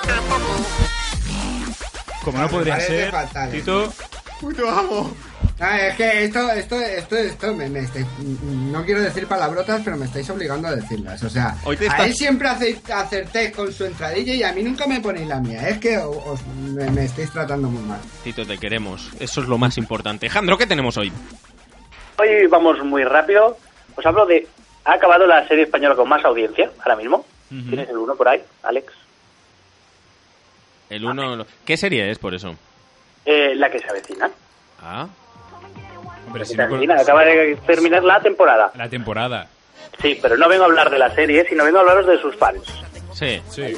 a tope. Como no podría ser, fatal. Tito, ¡Puto amo! Ah, es que esto, esto, esto, esto, me, me estáis- no quiero decir palabrotas, pero me estáis obligando a decirlas. O sea, Hoy te a estás- él siempre hace- acertéis con su entradilla y a mí nunca me ponéis la mía. Es que os, me, me estáis tratando muy mal. Tito, te queremos. Eso es lo más importante. Jandro, ¿qué tenemos hoy? Hoy vamos muy rápido. Os hablo de... Ha acabado la serie española con más audiencia ahora mismo. ¿Tienes el uno por ahí, Alex? El uno... ¿Qué serie es por eso? Eh, la que se avecina. Ah. Hombre, si Se no con- avecina, Acaba de terminar la temporada. la temporada. Sí, pero no vengo a hablar de la serie, sino vengo a hablaros de sus fans. Sí. Sí.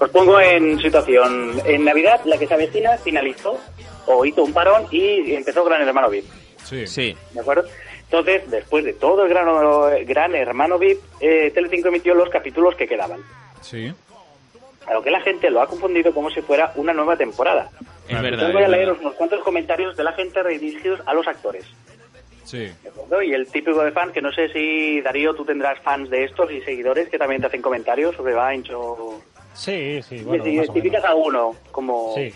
Os pongo en situación. En Navidad, la que se avecina finalizó, o hizo un parón y empezó Gran Hermano VIP. Sí. Sí. ¿De acuerdo? Entonces, después de todo el gran, gran hermano VIP, eh, Telecinco emitió los capítulos que quedaban. Sí. A lo que la gente lo ha confundido como si fuera una nueva temporada. Es verdad. Entonces voy a leer unos cuantos comentarios de la gente redirigidos a los actores. Sí. ¿de acuerdo? Y el típico de fan, que no sé si Darío tú tendrás fans de estos y seguidores que también te hacen comentarios sobre Vines o... Sí, sí, Y bueno. si identificas a uno como... Sí.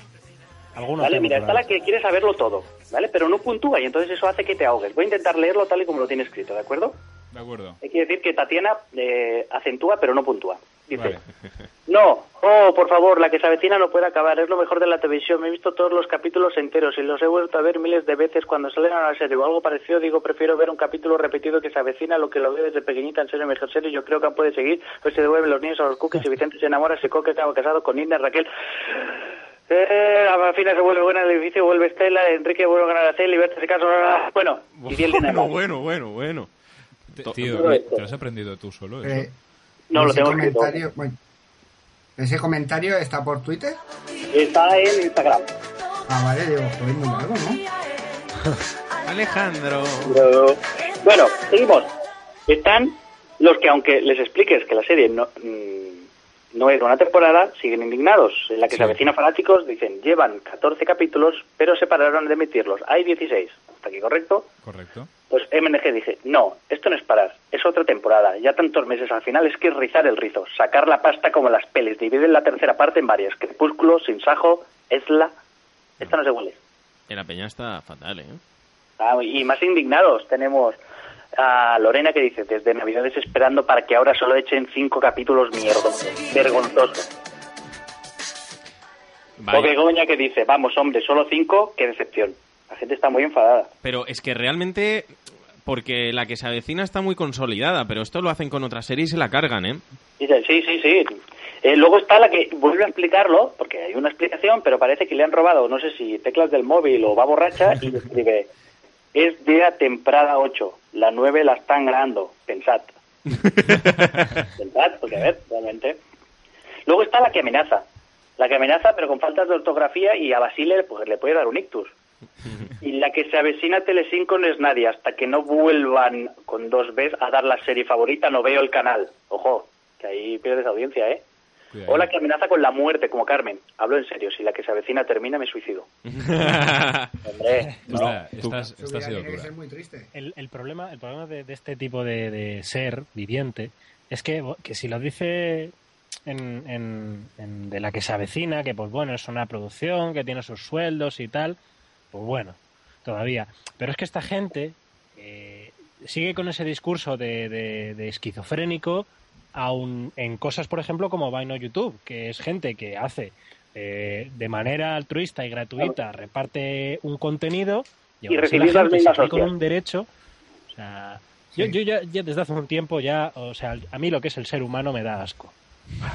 Algunos Vale, mira, está la que quiere saberlo todo, ¿vale? Pero no puntúa y entonces eso hace que te ahogues. Voy a intentar leerlo tal y como lo tiene escrito, ¿de acuerdo? De acuerdo. Hay que decir que Tatiana eh, acentúa pero no puntúa. Dice, Vale. no, oh, por favor, la que se avecina no puede acabar, es lo mejor de la televisión. Me he visto todos los capítulos enteros y los he vuelto a ver miles de veces cuando salen a la serie o algo parecido. Digo, prefiero ver un capítulo repetido que se avecina a lo que lo veo desde pequeñita en serio, mejor serie. Yo creo que puede seguir, pues se devuelven los niños a los cookies y Vicente se enamora, se coque, acaba casado con Inés, Raquel. Eh, la fina se vuelve buena en el edificio, vuelve Estela, Enrique vuelve a ganar a Cel, y Berta se casa. Bueno, y Bueno, bueno, bueno, bueno. Tío, ¿te lo has aprendido tú solo eso? Eh, No, lo tengo escrito. comentario, bueno, ¿Ese comentario está por Twitter? Está en Instagram. Ah, vale, digo, muy largo, ¿no? Alejandro. Pero- Bueno, seguimos. Están los que, aunque les expliques que la serie no, mm, no es una temporada, siguen indignados. En la que se avecina fanáticos dicen, llevan 14 capítulos, pero se pararon de emitirlos. Hay 16. ¿Hasta aquí correcto? Correcto. Pues MNG dice, no, esto no es parar, es otra temporada. Ya tantos meses al final es que es rizar el rizo, sacar la pasta como las peles, dividen la tercera parte en varias. Crepúsculo, Sin Sajo, Esla... Esta no se huele. En la peña está fatal, ¿eh? Ah, y más indignados tenemos a Lorena que dice, desde Navidades esperando para que ahora solo echen cinco capítulos mierdosos. Vergonzoso. Vaya. O Begoña que dice, vamos hombre, solo cinco, qué decepción. La gente está muy enfadada. Pero es que realmente, porque la que se avecina está muy consolidada, pero esto lo hacen con otras series y se la cargan, ¿eh? Sí, sí, sí. Eh, luego está la que vuelve a explicarlo, porque hay una explicación, pero parece que le han robado, no sé si teclas del móvil o va borracha, y escribe, es día temporada 8, la 9 la están grabando, pensad. pensad, porque a ver, realmente. Luego está la que amenaza, la que amenaza, pero con faltas de ortografía, y a Basile pues, le puede dar un ictus. Y la que se avecina a Telecinco no es nadie, hasta que no vuelvan con dos veces a dar la serie favorita, no veo el canal. Ojo, que ahí pierdes audiencia, ¿eh? O la que amenaza con la muerte, como Carmen. Hablo en serio, si la que se avecina termina, me suicido. Hombre, no. Esta, estás, Su esta ha vida sido tiene que dura. ser muy triste. El, el problema, el problema de, de este tipo de, de ser viviente es que, que si lo dice en, en- en de la que se avecina, que pues bueno, es una producción, que tiene sus sueldos y tal, pues bueno, todavía. Pero es que esta gente eh, sigue con ese discurso de, de- de esquizofrénico aun en cosas, por ejemplo, como Vine o YouTube, que es gente que hace eh, de manera altruista y gratuita, reparte un contenido Y aún así recibir la las gente mismas se cree con un derecho. O sea, yo, yo ya, ya desde hace un tiempo ya, o sea, a mí lo que es el ser humano me da asco.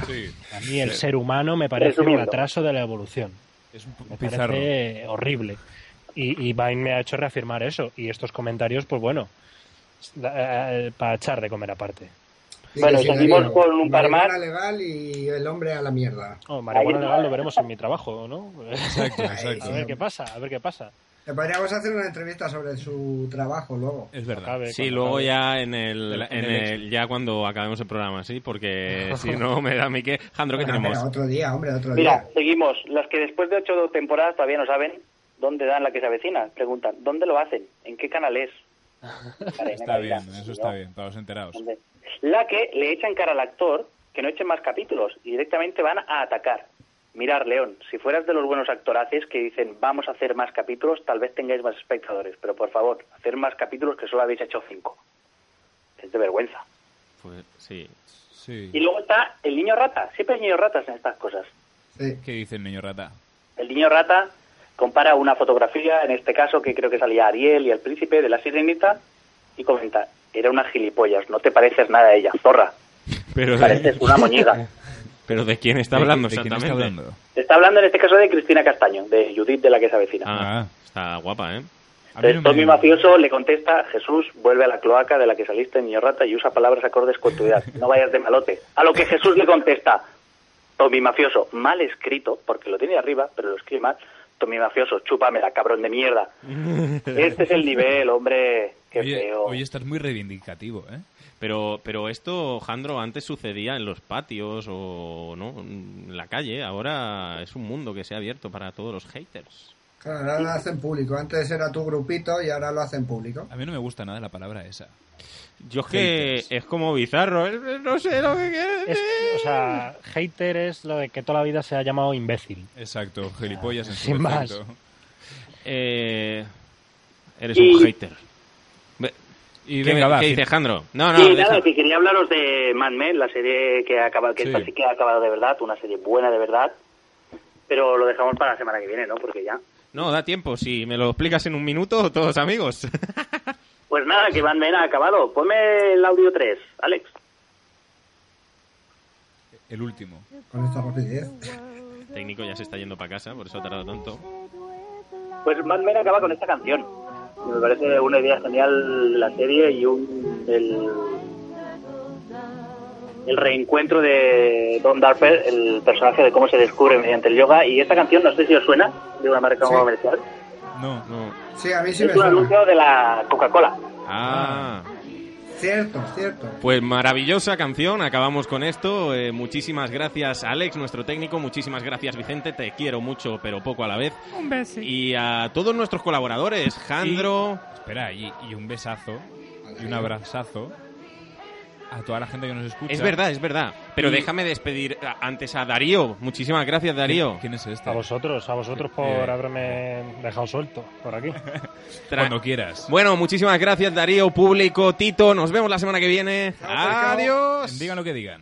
Sí. A mí el Sí. ser humano me parece un atraso de la evolución. Es un Me parece horrible. Y, y Vine me ha hecho reafirmar eso. Y estos comentarios, pues bueno, para echar de comer aparte. Sí, Bueno, que sí, seguimos con un par más. legal y el hombre a la mierda. Oh, marihuana legal lo veremos en mi trabajo, ¿no? Exacto, exacto. A ver qué pasa, a ver qué pasa. Podríamos hacer una entrevista sobre su trabajo luego. Es verdad. Acabe, Sí, luego acabe. ya en el, En el ya cuando acabemos el programa, sí, porque si no me da a mí que... Jandro, ¿qué Bueno, tenemos? pero otro día, hombre, otro Mira, día. seguimos. Las que después de ocho temporadas todavía no saben dónde dan la que se avecina. Preguntan, ¿dónde lo hacen? ¿En qué canal es? Está bien, eso No. está bien, para los enterados. La que le echan cara al actor que no eche más capítulos y directamente van a atacar. Mirar, León, si fueras de los buenos actoraces que dicen vamos a hacer más capítulos, tal vez tengáis más espectadores, pero por favor, hacer más capítulos que solo habéis hecho cinco. Es de vergüenza. Pues sí. Sí. Y luego está el niño rata. Siempre hay niños ratas en estas cosas. Sí. ¿Qué dice el niño rata? El niño rata compara una fotografía, en este caso que creo que salía Ariel y el príncipe de la sirenita, y comenta, era una gilipollas, no te pareces nada a ella, zorra, Pero pareces una moñiga. ¿Pero de quién está ¿De- hablando de quién está exactamente? hablando? Está hablando en este caso de Cristina Castaño, de Judith de la que se avecina. Ah, está guapa, ¿eh? Entonces, no Tommy me- Mafioso le contesta, Jesús, vuelve a la cloaca de la que saliste, niño rata, y usa palabras acordes con tu edad. No vayas de malote. A lo que Jesús le contesta, Tommy Mafioso, mal escrito, porque lo tiene arriba, pero lo escribe mal, Tommy Mafioso, chúpamela, cabrón de mierda. Este es el nivel, hombre, qué Oye, feo. hoy estás muy reivindicativo, ¿eh? Pero, pero esto, Jandro, antes sucedía en los patios o no en la calle. Ahora es un mundo que se ha abierto para todos los haters. Claro, ahora lo hacen público. Antes era tu grupito y ahora lo hacen público. A mí no me gusta nada la palabra esa. Yo es que es como bizarro. No sé lo que quieres Es- o sea, hater es lo de que toda la vida se ha llamado imbécil. Exacto, gilipollas en su Sin más. Eh, eres Y- un hater. Y ¿Qué, venga, va, ¿qué dice Jandro? No, no, sí, nada, que quería hablaros de Mad Men, la serie que acaba, que Sí. esta sí que ha acabado de verdad, una serie buena de verdad. Pero lo dejamos para la semana que viene, ¿no? Porque ya. No, da tiempo. Si me lo explicas en un minuto, todos amigos. Pues nada, que Mad Men ha acabado. Ponme el audio 3, Alex. El último. Con esta rapidez. El técnico ya se está yendo para casa, por eso ha tardado tanto. Pues Mad Men acaba con esta canción. Y Me parece una idea genial de la serie y un el, el reencuentro de Don Darper, el personaje de cómo se descubre mediante el yoga. Y esta canción, no sé si os suena, de una marca Sí. comercial. No. No. Sí, a mí sí es me un anuncio de la Coca-Cola. Ah. Cierto, cierto. Pues maravillosa canción, acabamos con esto. Eh, muchísimas gracias Alex, nuestro técnico, muchísimas gracias Vicente, te quiero mucho pero poco a la vez. Un beso. Y a todos nuestros colaboradores, Jandro, Espera, y, y un besazo y un abrazazo a toda la gente que nos escucha. es verdad, es verdad. Pero Y- déjame despedir antes a Darío, muchísimas gracias Darío. ¿Quién es este? A vosotros, a vosotros por Eh. haberme dejado suelto por aquí. Tra- Cuando quieras. Bueno, muchísimas gracias Darío, público, Tito, nos vemos la semana que viene. Adiós. Digan lo que digan.